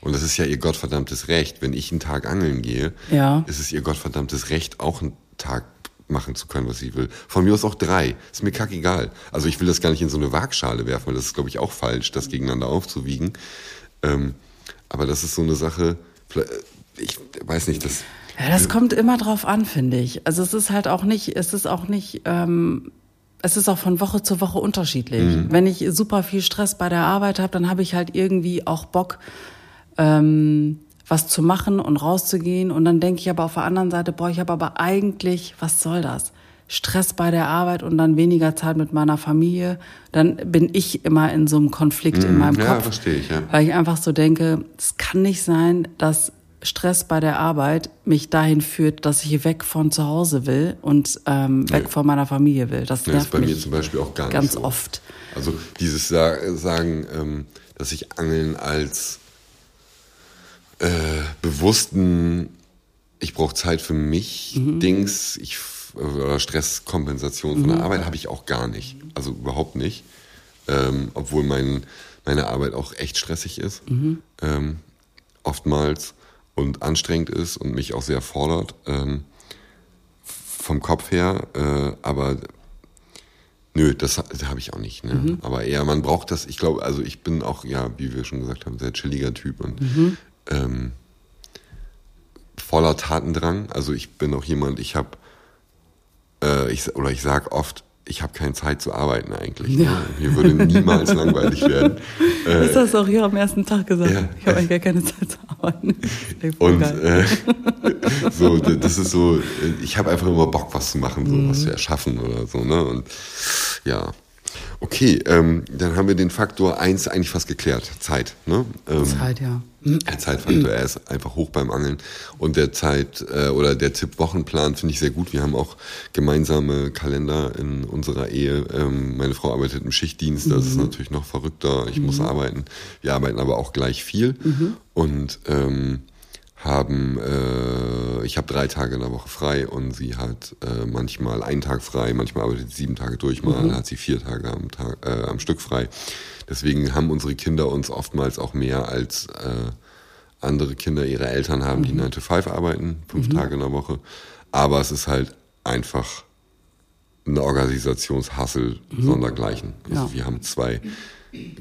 Und das ist ja ihr gottverdammtes Recht. Wenn ich einen Tag angeln gehe, ja. ist es ihr gottverdammtes Recht, auch einen Tag machen zu können, was sie will. Von mir aus auch drei. Ist mir kackegal. Also ich will das gar nicht in so eine Waagschale werfen, weil das ist, glaube ich, auch falsch, das gegeneinander aufzuwiegen. Ähm, aber das ist so eine Sache, ich weiß nicht, das. Ja, das kommt immer drauf an, finde ich. Also es ist halt auch nicht, es ist auch nicht, ähm, es ist auch von Woche zu Woche unterschiedlich. Mhm. Wenn ich super viel Stress bei der Arbeit habe, dann habe ich halt irgendwie auch Bock, ähm, was zu machen und rauszugehen. Und dann denke ich aber auf der anderen Seite, boah, ich habe aber eigentlich, was soll das? Stress bei der Arbeit und dann weniger Zeit mit meiner Familie, dann bin ich immer in so einem Konflikt mm, in mhm. meinem Kopf. Ja, verstehe ich, ja. Weil ich einfach so denke, es kann nicht sein, dass Stress bei der Arbeit mich dahin führt, dass ich weg von zu Hause will und ähm, weg nee. von meiner Familie will. Das nervt das ist bei mir zum Beispiel auch gar nicht ganz so. oft. Also dieses Sagen, ähm, dass ich Angeln als äh, bewussten, ich brauche Zeit für mich, mhm. Dings, ich oder Stresskompensation von mhm. der Arbeit habe ich auch gar nicht. Also überhaupt nicht. Ähm, obwohl mein, meine Arbeit auch echt stressig ist. Mhm. Ähm, oftmals und anstrengend ist und mich auch sehr fordert ähm, vom Kopf her. Äh, aber nö, das, das habe ich auch nicht. Ne? Mhm. Aber eher, man braucht das. Ich glaube, also ich bin auch, ja, wie wir schon gesagt haben, sehr chilliger Typ und mhm. ähm, voller Tatendrang. Also ich bin auch jemand, ich habe, äh, ich, oder ich sag oft, ich habe keine Zeit zu arbeiten eigentlich. Ne? Ja. Ne? Mir würde niemals langweilig werden. Äh, ist das auch hier am ersten Tag gesagt? Ja. Ich habe eigentlich gar keine Zeit zu arbeiten. Und äh, so, das ist so, ich habe einfach immer Bock, was zu machen, so, mhm. was zu erschaffen oder so. Ne? Und ja, Okay, ähm, dann haben wir den Faktor 1 eigentlich fast geklärt. Zeit. Ne? Ähm, Zeit, ja. Der Zeitfaktor, er ist einfach hoch beim Angeln. Und der Zeit äh, oder der Tipp Wochenplan finde ich sehr gut. Wir haben auch gemeinsame Kalender in unserer Ehe. Ähm, meine Frau arbeitet im Schichtdienst, das mhm. ist natürlich noch verrückter. Ich mhm. muss arbeiten. Wir arbeiten aber auch gleich viel. Mhm. Und ähm, haben, äh, ich habe drei Tage in der Woche frei und sie hat äh, manchmal einen Tag frei, manchmal arbeitet sie sieben Tage durch, mal mhm. hat sie vier Tage am, Tag, äh, am Stück frei. Deswegen haben unsere Kinder uns oftmals auch mehr als äh, andere Kinder ihre Eltern haben, mhm. die 9 to 5 arbeiten, fünf mhm. Tage in der Woche. Aber es ist halt einfach ein Organisationshassel sondergleichen. Also Ja. wir haben zwei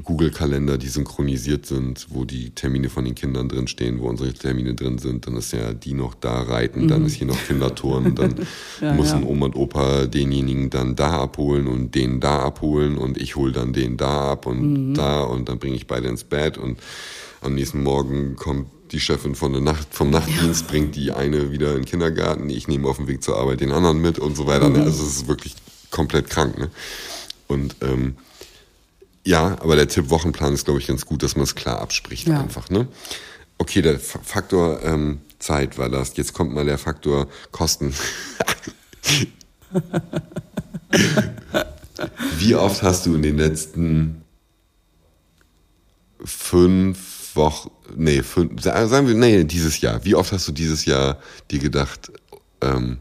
Google-Kalender, die synchronisiert sind, wo die Termine von den Kindern drin stehen, wo unsere Termine drin sind. Dann ist ja die noch da reiten, dann ist hier noch Kinderturnen, dann Ja, müssen ja. Oma und Opa denjenigen dann da abholen und den da abholen und ich hole dann den da ab und da und dann bringe ich beide ins Bett und am nächsten Morgen kommt die Chefin von der Nacht, vom Nachtdienst, bringt die eine wieder in den Kindergarten, ich nehme auf dem Weg zur Arbeit den anderen mit und so weiter. Mhm. Also es ist wirklich komplett krank. Ne? Und ähm, ja, aber der Tipp Wochenplan ist, glaube ich, ganz gut, dass man es klar abspricht Ja. einfach. Ne? Okay, der Faktor ähm, Zeit war das. Jetzt kommt mal der Faktor Kosten. Wie oft hast du in den letzten fünf Wochen, nee, fünf, sa- sagen wir, nee, dieses Jahr, wie oft hast du dieses Jahr dir gedacht, ähm,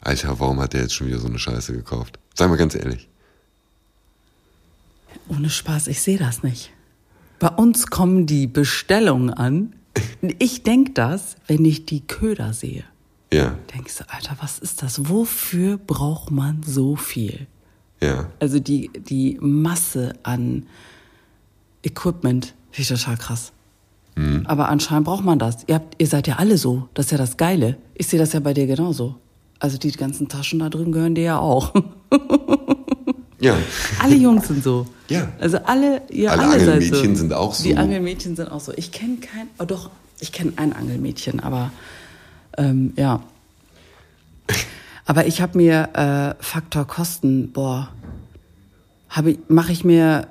Alter, warum hat der jetzt schon wieder so eine Scheiße gekauft? Sag mal ganz ehrlich. Ohne Spaß, ich sehe das nicht. Bei uns kommen die Bestellungen an. Ich denke das, wenn ich die Köder sehe. Ja, Denkst du, Alter, was ist das? Wofür braucht man so viel? ja. Also die, die Masse an Equipment, finde ich total krass. Aber anscheinend braucht man das. Ihr, habt, ihr seid ja alle so. Das ist ja das Geile. Ich sehe das ja bei dir genauso. Also die ganzen Taschen da drüben gehören dir ja auch. Ja. Alle Jungs sind so. Ja. Also alle, ihr Alle alle, Angelmädchen so. sind auch so. Die Angelmädchen sind auch so. Ich kenne kein, oh doch, ich kenne ein Angelmädchen, aber ähm, ja. Aber ich habe mir äh, Faktor Kosten, boah, mache ich mir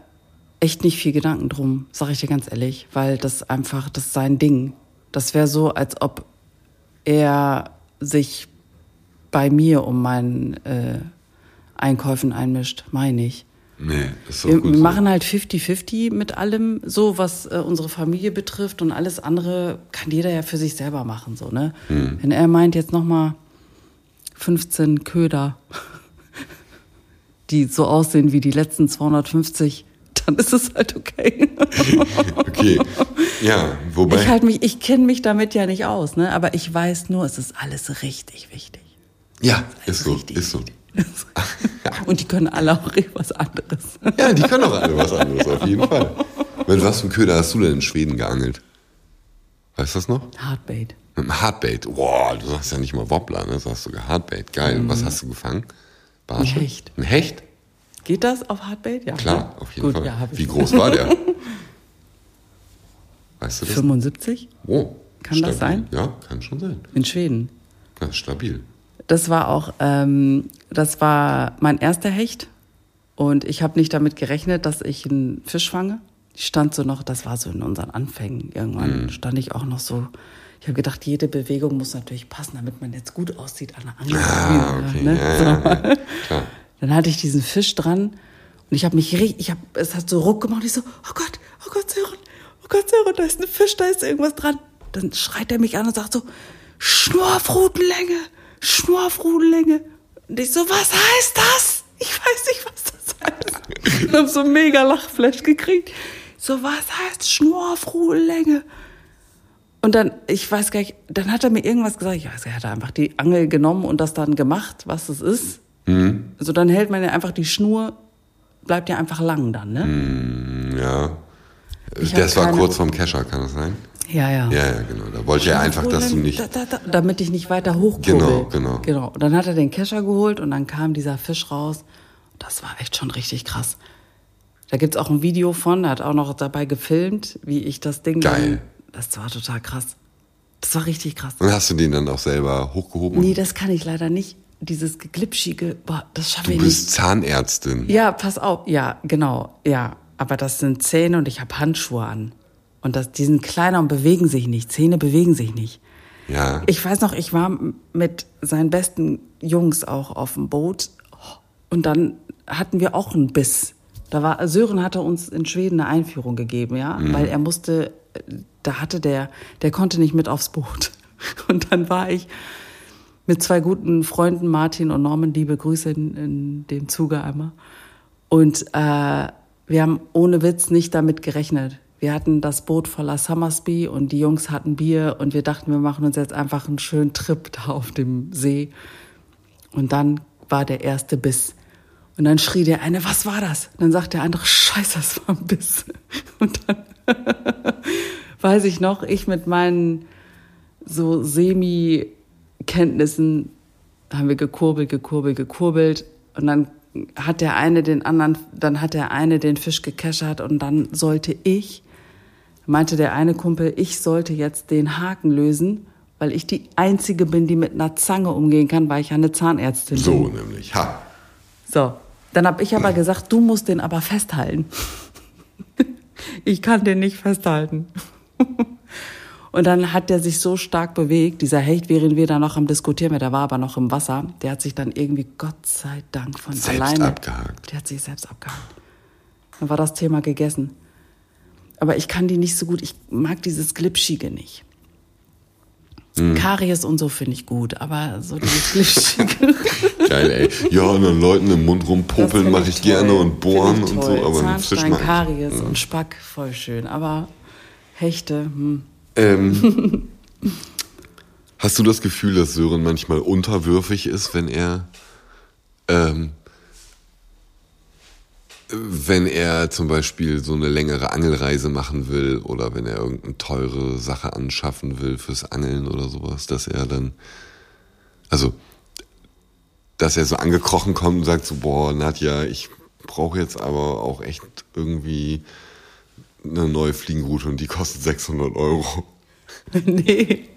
echt nicht viel Gedanken drum, sage ich dir ganz ehrlich, weil das einfach, das ist sein Ding. Das wäre so, als ob er sich bei mir um meinen äh, Einkäufen einmischt, meine ich. Nee, ist Wir, gut. wir so. machen halt 50-50 mit allem, so was äh, unsere Familie betrifft und alles andere kann jeder ja für sich selber machen, so, ne? Hm. Wenn er meint, jetzt nochmal 15 Köder, die so aussehen wie die letzten 250, dann ist es halt okay. Okay. Ja, wobei. Ich halt mich, ich kenne mich damit ja nicht aus, ne? Aber ich weiß nur, es ist alles richtig wichtig. ja, ist so, richtig ist so. Und die können alle auch was anderes. Ja, die können auch alle was anderes, auf jeden Fall. Mit was für Köder hast du denn in Schweden geangelt? Weißt du das noch? Hardbait. Mit einem Hardbait. Boah, du sagst ja nicht mal Wobbler, ne? Du sagst sogar Hardbait. Geil. Und was hast du gefangen? Barsche? Mhm. Ein Hecht. Ein Hecht? Geht das auf Hardbait? Ja. Klar, ne? auf jeden Gut, Fall. Ja. Wie groß war der? Weißt du das? 75 Oh, Kann das sein? Ja, kann schon sein. in Schweden. Ist stabil. Das war auch, ähm, das war mein erster Hecht und ich habe nicht damit gerechnet, dass ich einen Fisch fange. Ich stand so noch, das war so in unseren Anfängen. Irgendwann Mhm. stand ich auch noch so. Ich habe gedacht, jede Bewegung muss natürlich passen, damit man jetzt gut aussieht an der Angel. Ah, okay. Ne? Ja, So. ja. Dann hatte ich diesen Fisch dran und ich habe mich richtig, ich habe, es hat so ruck gemacht. Und ich so, oh Gott, oh Gott, Sören, oh Gott, Sören, da ist ein Fisch, da ist irgendwas dran. Dann schreit er mich an und sagt so, Schnurrfrutenlänge, Schnurrfrutenlänge. Und ich so, was heißt das? Ich weiß nicht, was das heißt. Ich habe so mega Lachflash gekriegt. So, was heißt Schnurrfrutenlänge? Und dann, ich weiß gar nicht, dann hat er mir irgendwas gesagt. Ich weiß, er hat einfach die Angel genommen und das dann gemacht, was es ist. Also dann hält man ja einfach die Schnur, bleibt ja einfach lang dann, ne? Hm, Ja. Ich Das war kurz vorm Kescher, kann das sein? Ja, ja. Ja, ja, genau. Da wollte er einfach, dass du nicht. Da, da, da, damit ich nicht weiter hochkurbel. Genau, genau. Genau. Und dann hat er den Kescher geholt und dann kam dieser Fisch raus. Das war echt schon richtig krass. Da gibt's auch ein Video von, er hat auch noch dabei gefilmt, wie ich das Ding Geil. dann. Das war total krass. Das war richtig krass. Und hast du den dann auch selber hochgehoben? Nee, das kann ich leider nicht. Dieses geglitschige, boah, das schaffe du ich bist nicht. Zahnärztin. Ja, pass auf. Ja, genau. Ja, aber das sind Zähne und ich habe Handschuhe an. Und das, die sind kleiner und bewegen sich nicht. Zähne bewegen sich nicht. Ja. Ich weiß noch, ich war mit seinen besten Jungs auch auf dem Boot und dann hatten wir auch einen Biss. Da war Sören hatte uns in Schweden eine Einführung gegeben, ja, weil er musste, da hatte der, der konnte nicht mit aufs Boot. Und dann war ich mit zwei guten Freunden, Martin und Norman, liebe Grüße in, in dem Zuge einmal. Und äh, wir haben ohne Witz nicht damit gerechnet. Wir hatten das Boot voller Summersby und die Jungs hatten Bier und wir dachten, wir machen uns jetzt einfach einen schönen Trip da auf dem See. Und dann war der erste Biss. Und dann schrie der eine, was war das? Und dann sagt der andere, scheiße, das war ein Biss. Und dann weiß ich noch, ich mit meinen so Semi-Kenntnissen haben wir gekurbelt, gekurbelt, gekurbelt. Und dann hat der eine den anderen, dann hat der eine den Fisch gekeschert und dann sollte ich, meinte der eine Kumpel, ich sollte jetzt den Haken lösen, weil ich die Einzige bin, die mit einer Zange umgehen kann, weil ich ja eine Zahnärztin So bin. nämlich. Ha. So, dann habe ich aber gesagt, du musst den aber festhalten. ich kann den nicht festhalten. Und dann hat der sich so stark bewegt, dieser Hecht, während wir da noch am Diskutieren, der war aber noch im Wasser, der hat sich dann irgendwie, Gott sei Dank, von Selbst alleine. abgehakt. Der hat sich selbst abgehakt. Dann war das Thema gegessen. Aber ich kann die nicht so gut, ich mag dieses Glitschige nicht. Hm. Karies und so finde ich gut, aber so dieses Glitschige. Geil, ey. Ja, und dann Leuten im Mund rumpopeln mache ich toll. gerne und bohren ich und so, aber Fisch Zahnstein, ich. Karies und Spack, voll schön. Aber Hechte, hm. Ähm, hast du das Gefühl, dass Sören manchmal unterwürfig ist, wenn er ähm, wenn er zum Beispiel so eine längere Angelreise machen will oder wenn er irgendeine teure Sache anschaffen will fürs Angeln oder sowas, dass er dann, also, dass er so angekrochen kommt und sagt so, boah, Nadja, ich brauche jetzt aber auch echt irgendwie eine neue Fliegenroute und die kostet 600 Euro. nee.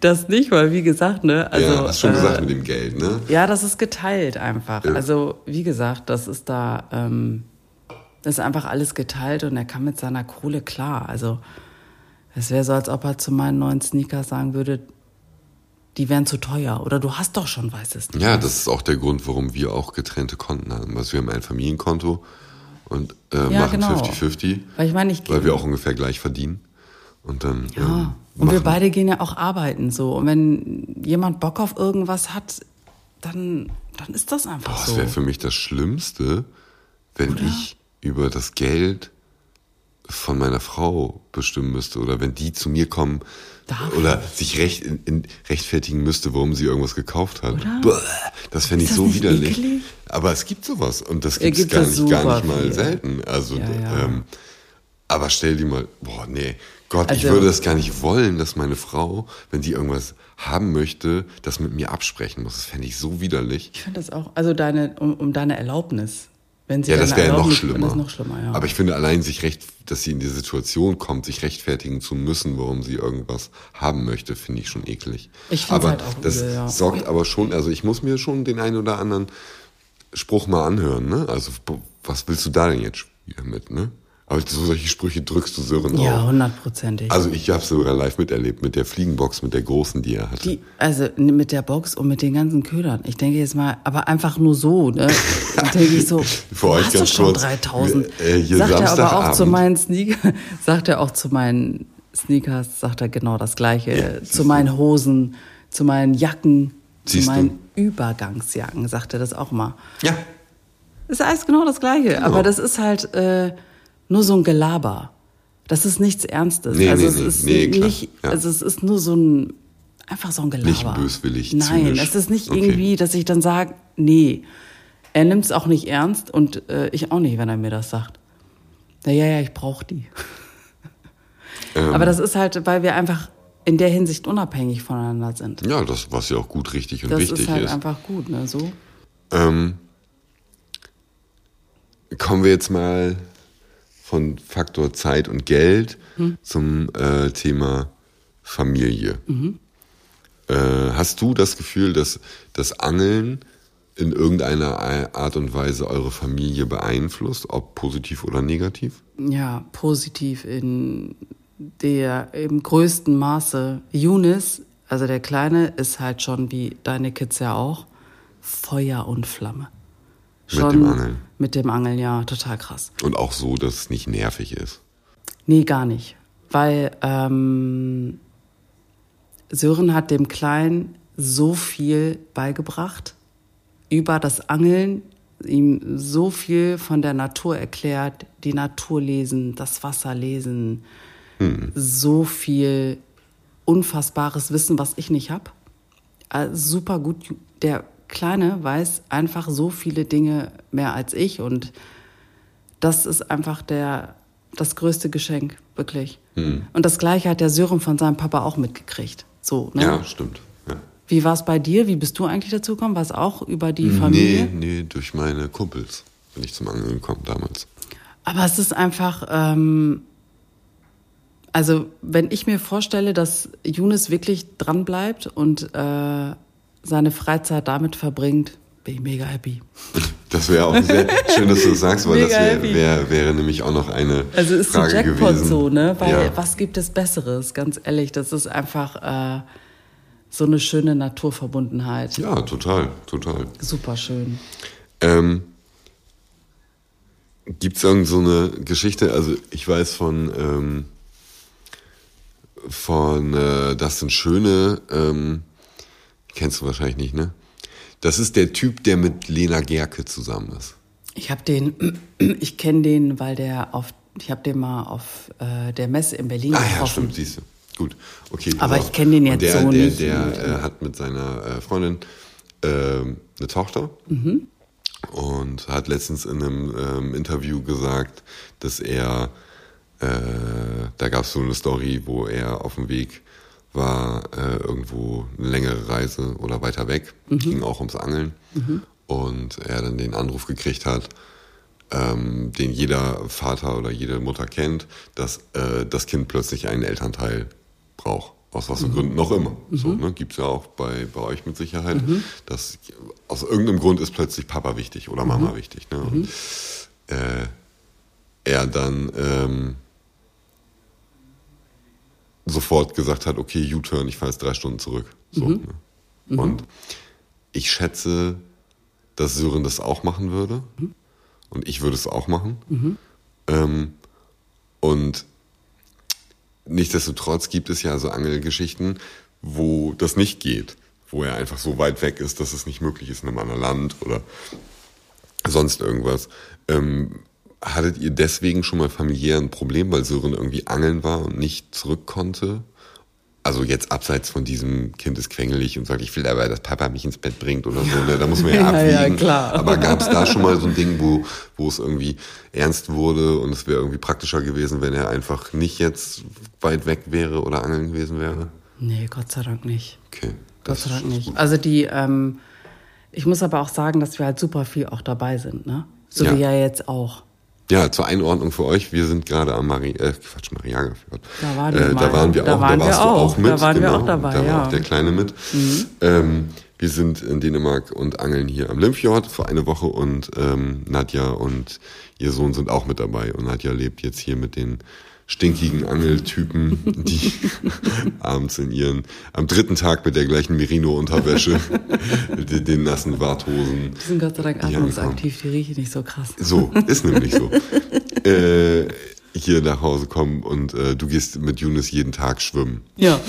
das nicht, weil wie gesagt, ne, also. ja, hast schon äh, gesagt mit dem Geld, ne? Ja, das ist geteilt einfach. Ja. Also, wie gesagt, das ist da, ähm, das ist einfach alles geteilt und er kann mit seiner Kohle klar. Also, es wäre so, als ob er zu meinen neuen Sneakers sagen würde, die wären zu teuer oder du hast doch schon weiße Sneakers. Ja, das ist auch der Grund, warum wir auch getrennte Konten haben. Also wir haben ein Familienkonto und äh, Ja, machen genau. 50-50, Weil ich meine, ich weil wir auch ungefähr gleich verdienen. Und dann Ja, ähm, und wir beide gehen ja auch arbeiten so. Und wenn jemand Bock auf irgendwas hat, dann, dann ist das einfach Boah, so. das wäre für mich das Schlimmste, wenn ich über das Geld von meiner Frau bestimmen müsste oder wenn die zu mir kommen Dafür? oder sich recht, in, in, rechtfertigen müsste, warum sie irgendwas gekauft hat. Oder? Das fände ich das so widerlich. eklig? Aber es gibt sowas und das gibt gar es nicht, gar nicht mal viel. selten. Also, Ja, ja. Ähm, aber stell dir mal, boah, nee, Gott, ich Also- würde das gar nicht wollen, dass meine Frau, wenn die irgendwas haben möchte, das mit mir absprechen muss. Das fände ich so widerlich. Ich finde das auch, also deine, um, um deine Erlaubnis. Wenn sie Ja, das wäre noch schlimmer. Noch schlimmer, ja. Aber ich finde allein sich recht, dass sie in die Situation kommt, sich rechtfertigen zu müssen, warum sie irgendwas haben möchte, finde ich schon eklig. Ich aber halt auch das übel, ja. sorgt aber schon, also ich muss mir schon den einen oder anderen Spruch mal anhören, ne? Also was willst du da denn jetzt mit, ne? Aber so solche Sprüche drückst du Sören ja, auch. hundertprozentig. Also ich habe sogar live miterlebt mit der Fliegenbox, mit der großen, die er hatte. Die, also mit der Box und mit den ganzen Ködern. Ich denke jetzt mal, aber einfach nur so, ne? Dann denke ich so, Für euch hast du ganz schon kurz, 3000? wir- äh, hier sagt er aber auch Samstagabend. zu meinen Sneakers, sagt er auch zu meinen Sneakers, sagt er genau das Gleiche. Ja, zu du. meinen Hosen, zu meinen Jacken, Siehst zu du. meinen Übergangsjacken, sagt er das auch mal. ja. Ist alles genau das Gleiche. Genau. Aber das ist halt äh, nur so ein Gelaber. Das ist nichts Ernstes. Nee, also nee, es nee. ist Nee, nicht, Ja. also es ist nur so ein einfach so ein Gelaber. Nicht böswillig, Nein, zynisch. es ist nicht Okay. irgendwie, dass ich dann sage, nee, er nimmt es auch nicht ernst und äh, ich auch nicht, wenn er mir das sagt. Na ja, ja, ich brauche die. Ähm, Aber das ist halt, weil wir einfach in der Hinsicht unabhängig voneinander sind. ja, das, was ja auch gut, richtig und Das wichtig ist halt ist. einfach gut, ne? So. Ähm, kommen wir jetzt mal von Faktor Zeit und Geld zum äh, Thema Familie. Äh, hast du das Gefühl, dass das Angeln in irgendeiner Art und Weise eure Familie beeinflusst, ob positiv oder negativ? ja, positiv in der im größten Maße. Yunis, also der Kleine, ist halt schon wie deine Kids ja auch Feuer und Flamme. Mit dem Angeln. Mit dem Angeln, ja, total krass. Und auch so, dass es nicht nervig ist. Nee, gar nicht. Weil ähm, Sören hat dem Kleinen so viel beigebracht über das Angeln, ihm so viel von der Natur erklärt, die Natur lesen, das Wasser lesen, so viel unfassbares Wissen, was ich nicht habe. Also super gut, der Kleine weiß einfach so viele Dinge mehr als ich und das ist einfach der, das größte Geschenk, wirklich. Hm. Und das Gleiche hat der Sören von seinem Papa auch mitgekriegt. So, ne? Ja, stimmt. Ja. Wie war es bei dir? Wie bist du eigentlich dazu gekommen? War es auch über die Familie? Nee, nee, durch meine Kumpels bin ich zum Angeln gekommen damals. Aber es ist einfach, ähm, also wenn ich mir vorstelle, dass Younes wirklich dran bleibt und äh, seine Freizeit damit verbringt, bin ich mega happy. Das wäre auch sehr schön, dass du das sagst, weil Mega das wär, happy. wär, wäre nämlich auch noch eine Also ist Frage die Jackpot gewesen. so, ne? Weil ja. was gibt es Besseres? Ganz ehrlich, das ist einfach äh, so eine schöne Naturverbundenheit. ja, total, total. Super schön. Ähm, Gibt es irgend so eine Geschichte? Also ich weiß von ähm, von äh, Dustin Schöne, ähm, kennst du wahrscheinlich nicht, ne? Das ist der Typ, der mit Lena Gerke zusammen ist. Ich habe den, ich kenne den, weil der auf, ich habe den mal auf äh, der Messe in Berlin Ah ja, getroffen. stimmt, siehst du. Gut, okay. pass Aber ich kenn den Und jetzt der, so der, nicht. Der äh, hat mit seiner äh, Freundin ähm, eine Tochter Mhm. und hat letztens in einem ähm, Interview gesagt, dass er, äh, da gab es so eine Story, wo er auf dem Weg war, äh, irgendwo eine längere Reise oder weiter weg, Mhm. ging auch ums Angeln und er dann den Anruf gekriegt hat, ähm, den jeder Vater oder jede Mutter kennt, dass äh, das Kind plötzlich einen Elternteil braucht. Aus was für Gründen noch immer. So, ne? Gibt es ja auch bei, bei euch mit Sicherheit. Dass aus irgendeinem Grund ist plötzlich Papa wichtig oder Mama wichtig. Ne? Und äh, er dann ähm, sofort gesagt hat, okay, U-Turn, ich fahre jetzt drei Stunden zurück. So, ne? Und ich schätze, dass Sören das auch machen würde. Und ich würde es auch machen. Ähm, und nichtsdestotrotz gibt es ja so Angelgeschichten, wo das nicht geht. Wo er einfach so weit weg ist, dass es nicht möglich ist in einem anderen Land oder sonst irgendwas. Ähm, hattet ihr deswegen schon mal familiär ein Problem, weil Sören irgendwie angeln war und nicht zurück konnte? Also jetzt abseits von diesem Kind ist quengelig und sagt, ich will aber, dass Papa mich ins Bett bringt oder so. Ne? Da muss man ja Ja, ja, abwiegen. klar. Aber gab es da schon mal so ein Ding, wo, wo es irgendwie ernst wurde und es wäre irgendwie praktischer gewesen, wenn er einfach nicht jetzt weit weg wäre oder angeln gewesen wäre? Nee, Gott sei Dank nicht. Okay. Gott sei Dank nicht. gut. Also die, ähm, ich muss aber auch sagen, dass wir halt super viel auch dabei sind, ne? So Ja. wie ja jetzt auch. Ja, zur Einordnung für euch, wir sind gerade am Mari äh, Quatsch, Mariaga Fjord. Da waren wir äh, da waren wir Da auch, waren da wir warst du auch. mit. Da waren wir genau. auch dabei, Da war ja. Mhm. auch der Kleine mit. Ähm, wir sind in Dänemark und angeln hier am Limfjord für eine Woche und ähm, Nadja und ihr Sohn sind auch mit dabei. Und Nadja lebt jetzt hier mit den stinkigen Angeltypen, die abends in ihren, am dritten Tag mit der gleichen Merino-Unterwäsche, den, den nassen Warthosen, Die sind Gott sei Dank atmungsaktiv, die riechen nicht so krass. so, ist nämlich so. äh, hier nach Hause kommen und äh, du gehst mit Younes jeden Tag schwimmen. Ja.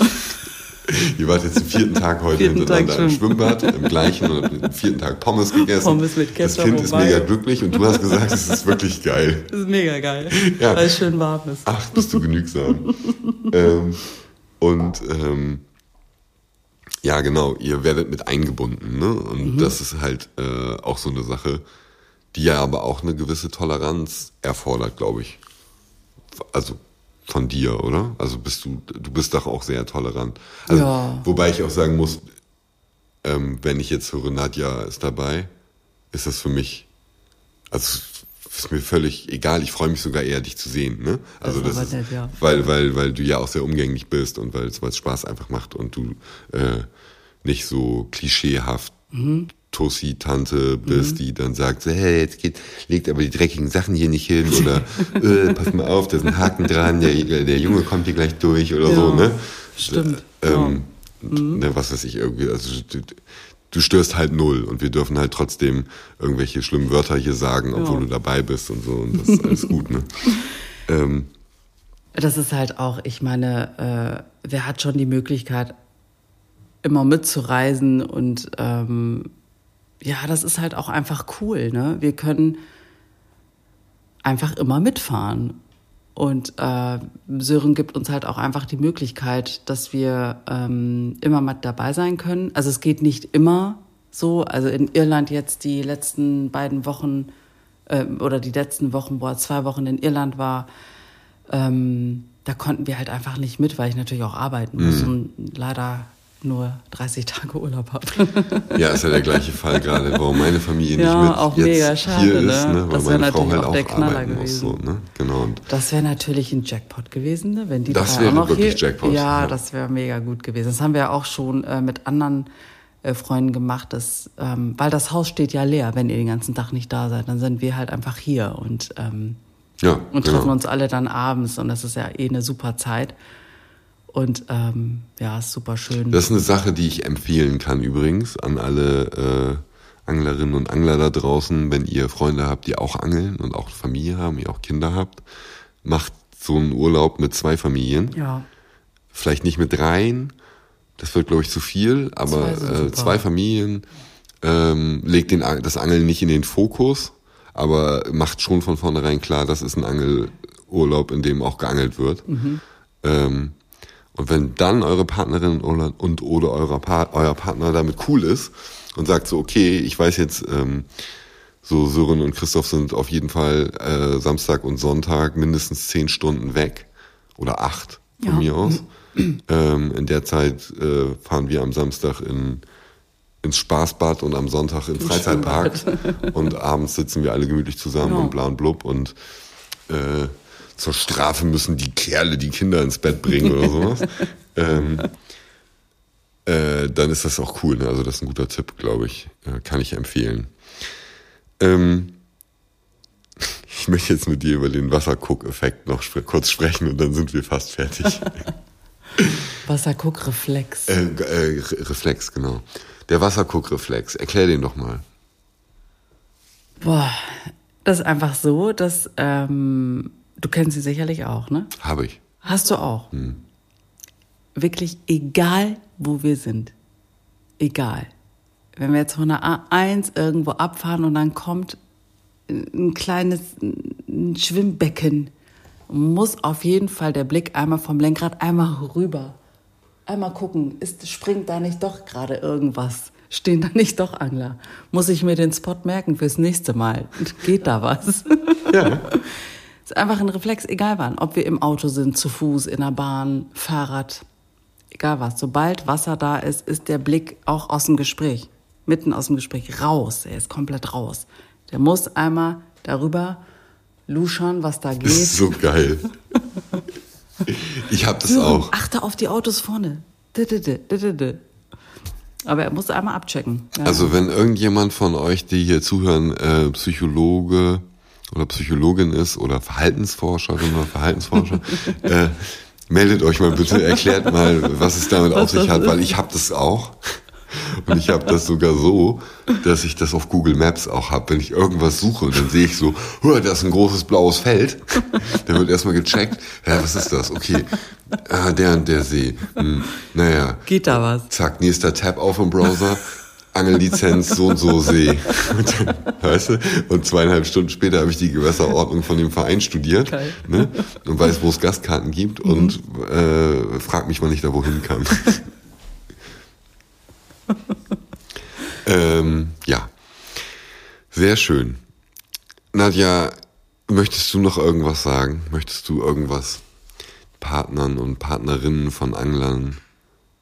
Ihr wart jetzt den vierten Tag heute Vierten Tag hintereinander im schwimmen. Schwimmbad, im gleichen und habt am vierten Tag Pommes gegessen. Pommes mit Das Ketchup Kind und ist Mayo. mega glücklich und du hast gesagt, es ist wirklich geil. Das ist mega geil. Ja. Weil es schön warm ist. Ach, bist du genügsam. ähm, und ähm, ja, genau, ihr werdet mit eingebunden. Ne? Und Mhm. das ist halt äh, auch so eine Sache, die ja aber auch eine gewisse Toleranz erfordert, glaube ich. Also von dir, oder? Also bist du, du bist doch auch sehr tolerant. Also, Ja. Wobei ich auch sagen muss, ähm, wenn ich jetzt höre, Nadja ist dabei, ist das für mich, also ist mir völlig egal. Ich freue mich sogar eher, dich zu sehen. Ne? Also Das das, ist nett, ja. weil, weil, weil du ja auch sehr umgänglich bist und weil es weil es Spaß einfach macht und du äh, nicht so klischeehaft Mhm. Tussi-Tante bist, die dann sagt, so, hey, jetzt geht, legt aber die dreckigen Sachen hier nicht hin oder äh, pass mal auf, da ist ein Haken dran, der, der Junge kommt hier gleich durch oder so, Ja, ne? stimmt, Ähm, ne, was weiß ich irgendwie, also du, du störst halt null und wir dürfen halt trotzdem irgendwelche schlimmen Wörter hier sagen, obwohl Ja. du dabei bist und so und das ist alles gut, ne? Ähm, Das ist halt auch, ich meine, äh, wer hat schon die Möglichkeit, immer mitzureisen und ähm, ja, das ist halt auch einfach cool, ne? Wir können einfach immer mitfahren. Und äh, Sören gibt uns halt auch einfach die Möglichkeit, dass wir ähm, immer mit dabei sein können. Also es geht nicht immer So, also in Irland jetzt die letzten beiden Wochen äh, oder die letzten Wochen, wo er zwei Wochen in Irland war, ähm, da konnten wir halt einfach nicht mit, weil ich natürlich auch arbeiten muss Mhm. und leider nur 30 Tage Urlaub habe. Ja, ist ja der gleiche Fall gerade, warum meine Familie nicht Ja, mit auch jetzt mega schade, hier ist, ne? ne? weil Das meine Frau natürlich halt auch der Knaller arbeiten muss. So, gewesen. ne? Genau. Und Das wäre natürlich ein Jackpot gewesen, ne? wenn die Das wäre auch noch wirklich hier. Jackpot, Ja, ja. das wäre mega gut gewesen. Das haben wir auch schon äh, mit anderen äh, Freunden gemacht, dass, ähm, weil das Haus steht ja leer, wenn ihr den ganzen Tag nicht da seid. Dann sind wir halt einfach hier und, ähm, ja, und treffen genau. uns alle dann abends und das ist ja eh eine super Zeit. Und ähm, ja, ist super schön. Das ist eine Sache, die ich empfehlen kann übrigens an alle äh, Anglerinnen und Angler da draußen, wenn ihr Freunde habt, die auch angeln und auch Familie haben, ihr auch Kinder habt, macht so einen Urlaub mit zwei Familien. ja, Vielleicht nicht mit dreien, das wird glaube ich zu viel, aber Zwei äh, zwei Familien ähm, legt den, das Angeln nicht in den Fokus, aber macht schon von vornherein klar, das ist ein Angelurlaub, in dem auch geangelt wird. Mhm. Ähm, und wenn dann eure Partnerin oder, und oder eurer pa euer Partner damit cool ist und sagt so, okay, ich weiß jetzt, ähm, so Sören und Christoph sind auf jeden Fall äh, Samstag und Sonntag mindestens zehn Stunden weg oder acht von Ja. mir aus. ähm, in der Zeit äh, fahren wir am Samstag in ins Spaßbad und am Sonntag in Freizeitpark und abends sitzen wir alle gemütlich zusammen Ja. und bla und blub und äh, zur Strafe müssen die Kerle die Kinder ins Bett bringen oder sowas. ähm, äh, dann ist das auch cool. Ne? Also das ist ein guter Tipp, glaube ich. Äh, kann ich empfehlen. Ähm, ich möchte jetzt mit dir über den Wasserguck-Effekt noch spre kurz sprechen und dann sind wir fast fertig. Wasserguckreflex. äh, äh, Re- Reflex, genau. Der Wasserguck-Reflex. Erklär den doch mal. Boah, das ist einfach so, dass ähm, du kennst sie sicherlich auch, ne? Habe ich. Hast du auch. Wirklich egal, wo wir sind. Egal. Wenn wir jetzt von der A1 irgendwo abfahren und dann kommt ein kleines ein Schwimmbecken, muss auf jeden Fall der Blick einmal vom Lenkrad einmal rüber. Einmal gucken, ist, springt da nicht doch gerade irgendwas? Stehen da nicht doch Angler? Muss ich mir den Spot merken fürs nächste Mal? Geht da was? Ja. ist einfach ein Reflex, egal wann. Ob wir im Auto sind, zu Fuß, in der Bahn, Fahrrad, egal was. Sobald Wasser da ist, ist der Blick auch aus dem Gespräch, mitten aus dem Gespräch, raus. Er ist komplett raus. Der muss einmal darüber luschern, was da Das ist geht. so geil. Ich habe das auch. Achte auf die Autos vorne. Aber er muss einmal abchecken. Ja. Also wenn irgendjemand von euch, die hier zuhören, äh, Psychologe oder Psychologin ist oder Verhaltensforscherin oder Verhaltensforscher, äh, meldet euch mal bitte, erklärt mal, was es damit auf Was sich das hat, ist. weil ich habe das auch. Und ich habe das sogar so, dass ich das auf Google Maps auch habe. Wenn ich irgendwas suche und dann sehe ich so, hör, da ist ein großes blaues Feld. Dann wird erstmal gecheckt, ja, was ist das? Okay, ah, der und der See. Hm, naja, Geht da was? zack, nächster Tab auf im Browser, Angellizenz, so und so See. Und dann, weißt du, und zweieinhalb Stunden später habe ich die Gewässerordnung von dem Verein studiert Geil. ne, und weiß, wo es Gastkarten gibt und äh, frag mich, wann ich da wohin kann. ähm, ja, sehr schön. Nadja, möchtest du noch irgendwas sagen? Möchtest du irgendwas Partnern und Partnerinnen von Anglern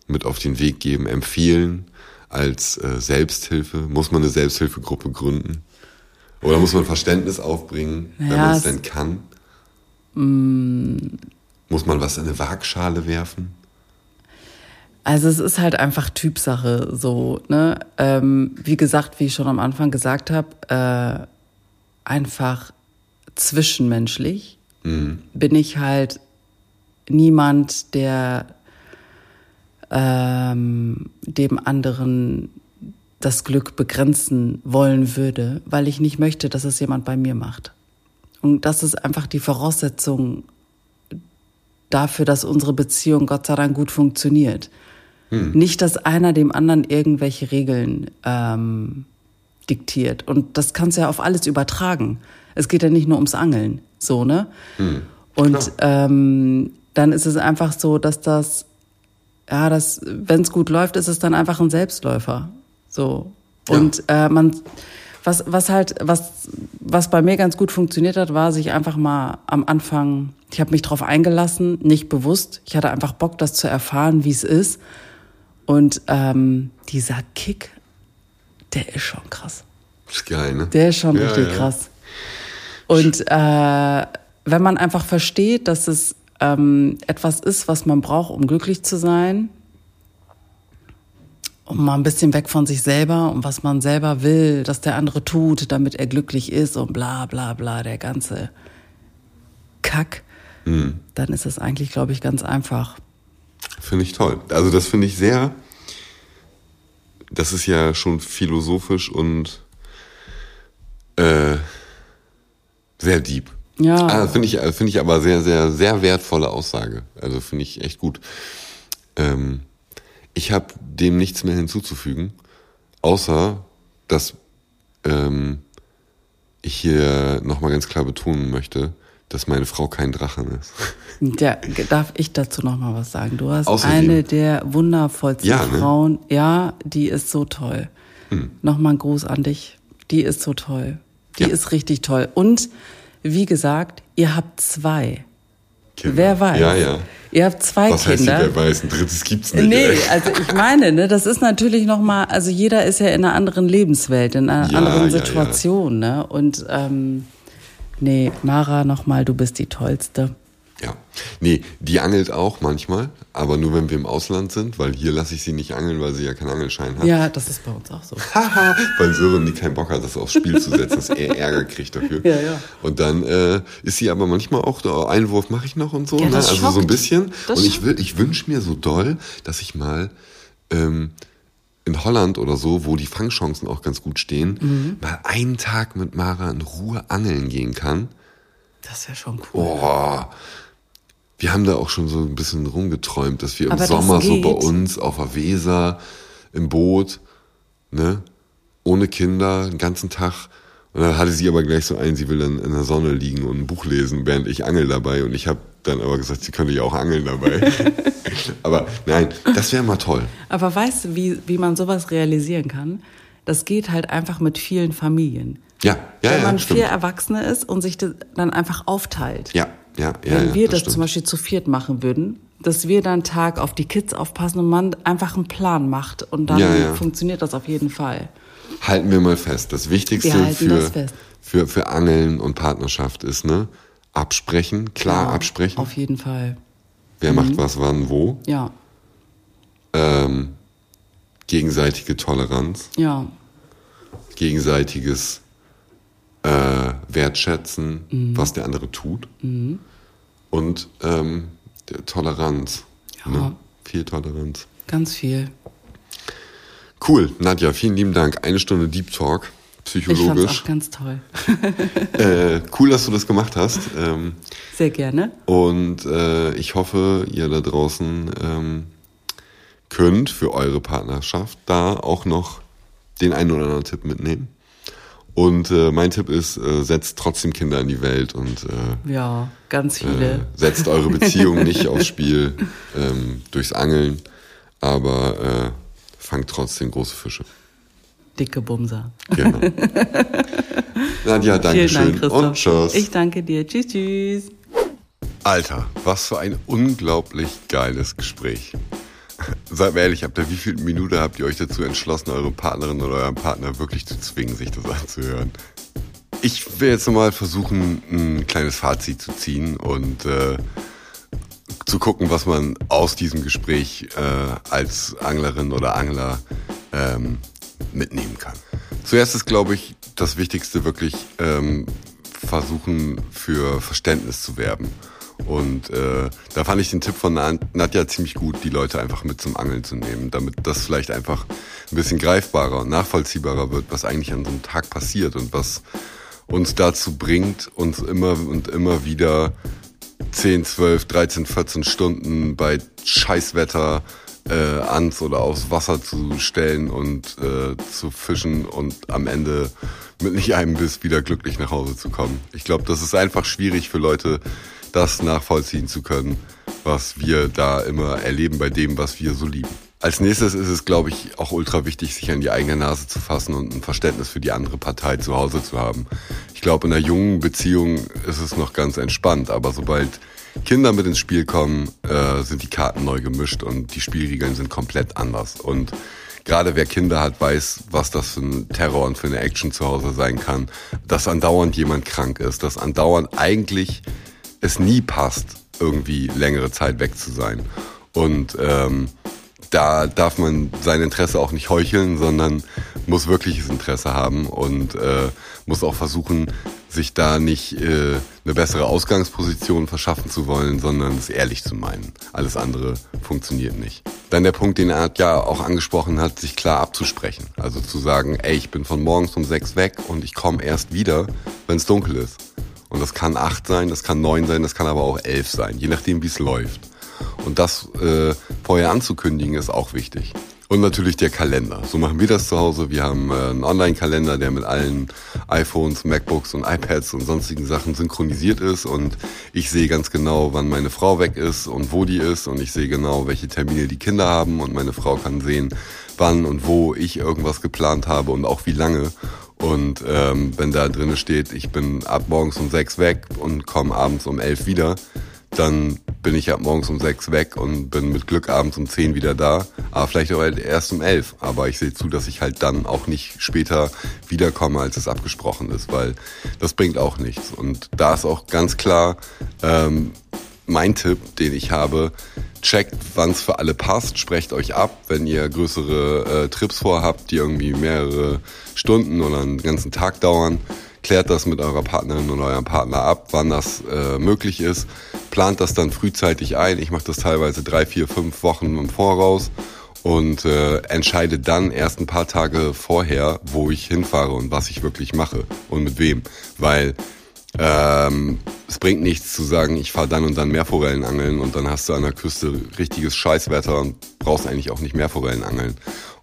mit auf den Weg geben, empfehlen als äh, Selbsthilfe? Muss man eine Selbsthilfegruppe gründen? Oder muss man Verständnis aufbringen, wenn Ja, man es denn kann? Muss man was in eine Waagschale werfen? Also es ist halt einfach Typsache so, ne? Ähm, wie gesagt, wie ich schon am Anfang gesagt habe, äh, einfach zwischenmenschlich bin ich halt niemand, der ähm, dem anderen das Glück begrenzen wollen würde, weil ich nicht möchte, dass es jemand bei mir macht. Und das ist einfach die Voraussetzung dafür, dass unsere Beziehung Gott sei Dank gut funktioniert. Nicht, dass einer dem anderen irgendwelche Regeln ähm, diktiert. Und das kannst du ja auf alles übertragen. Es geht ja nicht nur ums Angeln, so, ne? Und ähm, dann ist es einfach so, dass das, ja, das, wenn es gut läuft, ist es dann einfach ein Selbstläufer. So. Ja. Und äh, man, was, was halt, was, was bei mir ganz gut funktioniert hat, war, sich einfach mal am Anfang, ich habe mich drauf eingelassen, nicht bewusst. Ich hatte einfach Bock, das zu erfahren, wie es ist. Und ähm, dieser Kick, der ist schon krass. Ist geil, ne? Der ist schon ja, richtig ja. krass. Und äh, wenn man einfach versteht, dass es ähm, etwas ist, was man braucht, um glücklich zu sein, um mal ein bisschen weg von sich selber und was man selber will, dass der andere tut, damit er glücklich ist und bla bla bla, der ganze Kack, mhm. dann ist es eigentlich, glaube ich, ganz einfach. Finde ich toll. Also das finde ich sehr, das ist ja schon philosophisch und äh, sehr deep. Ja. Ah, finde ich, finde ich aber sehr, sehr, sehr wertvolle Aussage. Also finde ich echt gut. Ähm, ich habe dem nichts mehr hinzuzufügen, außer dass ähm, ich hier nochmal ganz klar betonen möchte, dass meine Frau kein Drachen ist. Ja, darf ich dazu nochmal was sagen? Du hast Außerdem. eine der wundervollsten ja, ne? Frauen. Ja, die ist so toll. Hm. Nochmal ein Gruß an dich. Die ist so toll. Die ja. ist richtig toll. Und wie gesagt, ihr habt zwei. Kinder. Wer weiß. Ja, ja. Ihr habt zwei Was Kinder. Was heißt, wer weiß? Ein drittes gibt's nicht. Nee, ey. also ich meine, ne, das ist natürlich nochmal, also jeder ist ja in einer anderen Lebenswelt, in einer ja, anderen Situation, ja, ja. ne? Und ähm, nee, Mara, nochmal, du bist die Tollste. Ja. Nee, die angelt auch manchmal, aber nur wenn wir im Ausland sind, weil hier lasse ich sie nicht angeln, weil sie ja keinen Angelschein hat. Ja, das ist bei uns auch so. Haha, weil Sören die keinen Bock hat, das aufs Spiel zu setzen, dass er Ärger kriegt dafür. Ja, ja. Und dann äh, ist sie aber manchmal auch, der Einwurf mache ich noch und so, ja, ne? also so ein bisschen. Das und ich will, ich wünsche mir so doll, dass ich mal ähm, in Holland oder so, wo die Fangchancen auch ganz gut stehen, mhm. mal einen Tag mit Mara in Ruhe angeln gehen kann. Das wäre schon cool. Oh, wir haben da auch schon so ein bisschen rumgeträumt, dass wir im Aber Sommer so bei uns auf der Weser im Boot, ne, ohne Kinder, den ganzen Tag. Und dann hatte sie aber gleich so ein, sie will dann in der Sonne liegen und ein Buch lesen, während ich angel dabei. Und ich habe dann aber gesagt, sie könnte ja auch angeln dabei. aber nein, das wäre mal toll. Aber weißt du, wie, wie man sowas realisieren kann? Das geht halt einfach mit vielen Familien. Ja, ja, Wenn ja, man stimmt. vier Erwachsene ist und sich das dann einfach aufteilt. Ja, ja, ja. Wenn ja, wir das, das zum Beispiel zu viert machen würden, dass wir dann Tag auf die Kids aufpassen und man einfach einen Plan macht und dann Ja, ja. funktioniert das auf jeden Fall. Halten wir mal fest. Das Wichtigste für, das fest. für, für Angeln und Partnerschaft ist, ne? Absprechen, klar Ja, absprechen. Auf jeden Fall. Wer macht was, wann, wo. Ja, Ähm, gegenseitige Toleranz, ja, gegenseitiges äh, Wertschätzen, Mhm. was der andere tut. Und ähm, Toleranz. Ja. Ne? Viel Toleranz. ganz viel. Cool, Nadja, vielen lieben Dank. Eine Stunde Deep Talk, Ich fand's psychologisch. auch ganz toll. Äh, cool, dass du das gemacht hast. Ähm, Sehr gerne. und äh, ich hoffe, ihr da draußen ähm, könnt für eure Partnerschaft da auch noch den einen oder anderen Tipp mitnehmen. Und äh, mein Tipp ist, äh, setzt trotzdem Kinder in die Welt und äh, Ja, ganz äh, viele. setzt eure Beziehung nicht aufs Spiel ähm, durchs Angeln, aber äh, fangt trotzdem große Fische. Dicke Bumser. Genau. Nadja, danke Vielen Dank, schön Christoph. und tschüss. Ich danke dir. Tschüss, tschüss. Alter, was für ein unglaublich geiles Gespräch. Seid mir ehrlich, habt ihr wie viele Minuten habt ihr euch dazu entschlossen, eure Partnerin oder euren Partner wirklich zu zwingen, sich das anzuhören? Ich will jetzt nochmal versuchen, ein kleines Fazit zu ziehen und äh, zu gucken, was man aus diesem Gespräch äh, als Anglerin oder Angler ähm, mitnehmen kann. Zuerst ist, glaube ich, das Wichtigste wirklich ähm, versuchen, für Verständnis zu werben. Und äh, da fand ich den Tipp von Nadja ziemlich gut, die Leute einfach mit zum Angeln zu nehmen, damit das vielleicht einfach ein bisschen greifbarer und nachvollziehbarer wird, was eigentlich an so einem Tag passiert und was uns dazu bringt, uns immer und immer wieder 10, 12, 13, 14 Stunden bei Scheißwetter äh, ans oder aufs Wasser zu stellen und äh, zu fischen und am Ende mit nicht einem Biss wieder glücklich nach Hause zu kommen. Ich glaube, das ist einfach schwierig für Leute, das nachvollziehen zu können, was wir da immer erleben bei dem, was wir so lieben. als nächstes ist es, glaube ich, auch ultra wichtig, sich an die eigene Nase zu fassen und ein Verständnis für die andere Partei zu Hause zu haben. Ich glaube, in einer jungen Beziehung ist es noch ganz entspannt, aber sobald Kinder mit ins Spiel kommen, äh, sind die Karten neu gemischt und die Spielregeln sind komplett anders. Und gerade wer Kinder hat, weiß, was das für ein Terror und für eine Action zu Hause sein kann. Dass andauernd jemand krank ist, dass andauernd eigentlich es nie passt, irgendwie längere Zeit weg zu sein. Und ähm, da darf man sein Interesse auch nicht heucheln, sondern muss wirkliches Interesse haben und äh, muss auch versuchen, sich da nicht äh, eine bessere Ausgangsposition verschaffen zu wollen, sondern es ehrlich zu meinen. Alles andere funktioniert nicht. Dann der Punkt, den er ja auch angesprochen hat, sich klar abzusprechen. Also zu sagen, ey, ich bin von morgens um sechs weg und ich komme erst wieder, wenn es dunkel ist. Und das kann acht sein, das kann neun sein, das kann aber auch elf sein, je nachdem, wie es läuft. Und das äh, vorher anzukündigen, ist auch wichtig. Und natürlich der Kalender. So machen wir das zu Hause. Wir haben äh, einen Online-Kalender, der mit allen iPhones, MacBooks und iPads und sonstigen Sachen synchronisiert ist. Und ich sehe ganz genau, wann meine Frau weg ist und wo die ist. Und ich sehe genau, welche Termine die Kinder haben. Und meine Frau kann sehen, wann und wo ich irgendwas geplant habe und auch wie lange. Und ähm, wenn da drinnen steht, ich bin ab morgens um sechs weg und komme abends um elf wieder, dann bin ich ab morgens um sechs weg und bin mit Glück abends um zehn wieder da. Aber vielleicht auch erst um elf. Aber ich sehe zu, dass ich halt dann auch nicht später wiederkomme, als es abgesprochen ist, weil das bringt auch nichts. Und da ist auch ganz klar ähm, mein Tipp, den ich habe, checkt, wann es für alle passt, sprecht euch ab, wenn ihr größere äh, Trips vorhabt, die irgendwie mehrere Stunden oder einen ganzen Tag dauern klärt das mit eurer Partnerin und eurem Partner ab, wann das äh, möglich ist. Plant das dann frühzeitig ein. Ich mache das teilweise drei, vier, fünf Wochen im Voraus und äh, entscheide dann erst ein paar Tage vorher, wo ich hinfahre und was ich wirklich mache und mit wem. Weil ähm, es bringt nichts zu sagen, ich fahre dann und dann Meerforellen angeln und dann hast du an der Küste richtiges Scheißwetter und brauchst eigentlich auch nicht Meerforellen angeln.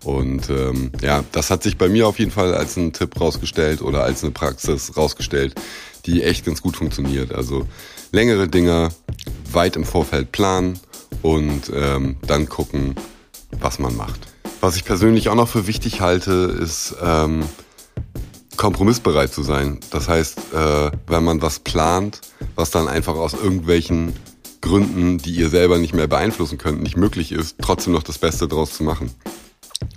Und ähm, ja, das hat sich bei mir auf jeden Fall als ein Tipp rausgestellt oder als eine Praxis rausgestellt, die echt ganz gut funktioniert. Also längere Dinger weit im Vorfeld planen und ähm, dann gucken, was man macht. Was ich persönlich auch noch für wichtig halte, ist ähm, kompromissbereit zu sein. Das heißt, äh, wenn man was plant, was dann einfach aus irgendwelchen Gründen, die ihr selber nicht mehr beeinflussen könnt, nicht möglich ist, trotzdem noch das Beste draus zu machen.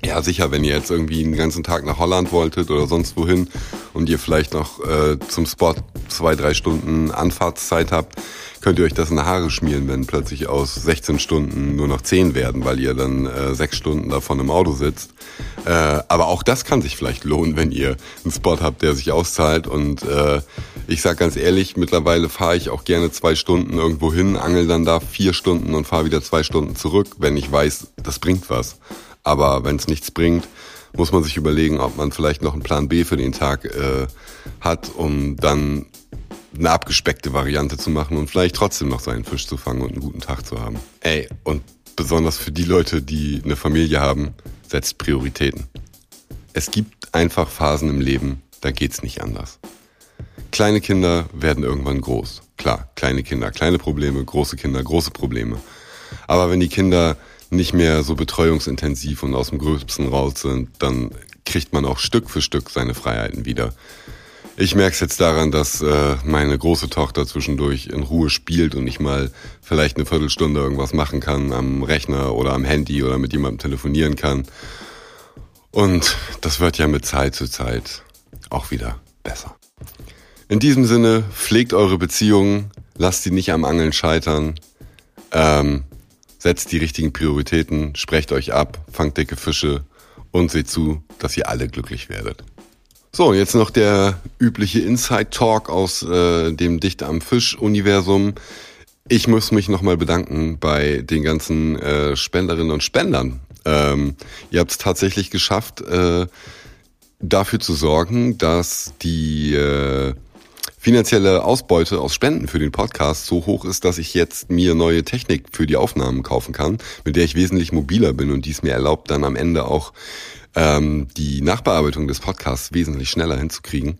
Ja, sicher, wenn ihr jetzt irgendwie einen ganzen Tag nach Holland wolltet oder sonst wohin und ihr vielleicht noch äh, zum Spot zwei, drei Stunden Anfahrtszeit habt, könnt ihr euch das in die Haare schmieren, wenn plötzlich aus 16 Stunden nur noch 10 werden, weil ihr dann äh, sechs Stunden davon im Auto sitzt. Äh, aber auch das kann sich vielleicht lohnen, wenn ihr einen Spot habt, der sich auszahlt. Und äh, ich sag ganz ehrlich, mittlerweile fahre ich auch gerne zwei Stunden irgendwo hin, angel dann da vier Stunden und fahre wieder zwei Stunden zurück, wenn ich weiß, das bringt was. Aber wenn es nichts bringt, muss man sich überlegen, ob man vielleicht noch einen Plan B für den Tag äh, hat, um dann eine abgespeckte Variante zu machen und vielleicht trotzdem noch seinen Fisch zu fangen und einen guten Tag zu haben. Ey, und besonders für die Leute, die eine Familie haben, setzt Prioritäten. Es gibt einfach Phasen im Leben, da geht's nicht anders. Kleine Kinder werden irgendwann groß. Klar, kleine Kinder, kleine Probleme, große Kinder, große Probleme. Aber wenn die Kinder nicht mehr so betreuungsintensiv und aus dem Gröbsten raus sind, dann kriegt man auch Stück für Stück seine Freiheiten wieder. Ich merke es jetzt daran, dass äh, meine große Tochter zwischendurch in Ruhe spielt und ich mal vielleicht eine Viertelstunde irgendwas machen kann am Rechner oder am Handy oder mit jemandem telefonieren kann. Und das wird ja mit Zeit zu Zeit auch wieder besser. In diesem Sinne, pflegt eure Beziehungen, lasst sie nicht am Angeln scheitern. Ähm, Setzt die richtigen Prioritäten, sprecht euch ab, fangt dicke Fische und seht zu, dass ihr alle glücklich werdet. So, jetzt noch der übliche Inside Talk aus äh, dem Dicht am Fisch-Universum. Ich muss mich nochmal bedanken bei den ganzen äh, Spenderinnen und Spendern. Ähm, ihr habt es tatsächlich geschafft, äh, dafür zu sorgen, dass die äh, finanzielle Ausbeute aus Spenden für den Podcast so hoch ist, dass ich jetzt mir neue Technik für die Aufnahmen kaufen kann, mit der ich wesentlich mobiler bin und dies mir erlaubt, dann am Ende auch ähm, die Nachbearbeitung des Podcasts wesentlich schneller hinzukriegen.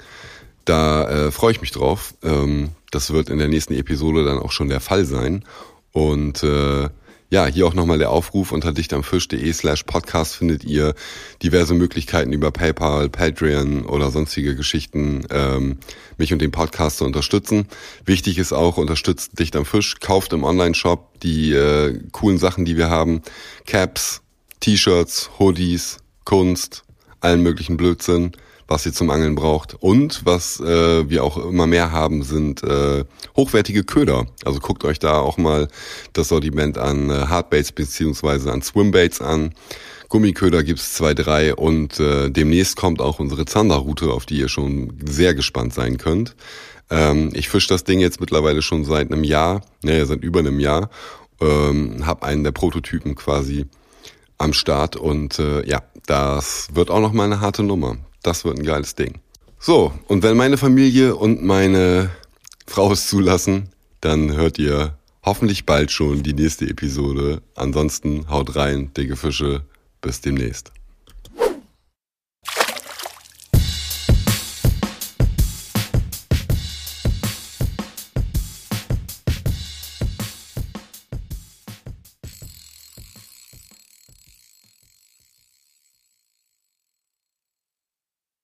Da äh, freue ich mich drauf. Ähm, das wird in der nächsten Episode dann auch schon der Fall sein. Und äh, ja, hier auch nochmal der Aufruf unter dichtamfisch.de slash podcast findet ihr diverse Möglichkeiten über PayPal, Patreon oder sonstige Geschichten, ähm, mich und den Podcast zu unterstützen. Wichtig ist auch, unterstützt Dicht am Fisch, kauft im Online-Shop die äh, coolen Sachen, die wir haben. Caps, T-Shirts, Hoodies, Kunst, allen möglichen Blödsinn was ihr zum Angeln braucht. Und was äh, wir auch immer mehr haben, sind äh, hochwertige Köder. Also guckt euch da auch mal das Sortiment an äh, Hardbaits beziehungsweise an Swimbaits an. Gummiköder gibt's zwei, drei und äh, demnächst kommt auch unsere Zanderroute, auf die ihr schon sehr gespannt sein könnt. Ähm, ich fische das Ding jetzt mittlerweile schon seit einem Jahr, naja, seit über einem Jahr. Ähm, habe einen der Prototypen quasi am Start und äh, ja, das wird auch noch mal eine harte Nummer. Das wird ein geiles Ding. So, und wenn meine Familie und meine Frau es zulassen, dann hört ihr hoffentlich bald schon die nächste Episode. Ansonsten haut rein, dicke Fische. Bis demnächst.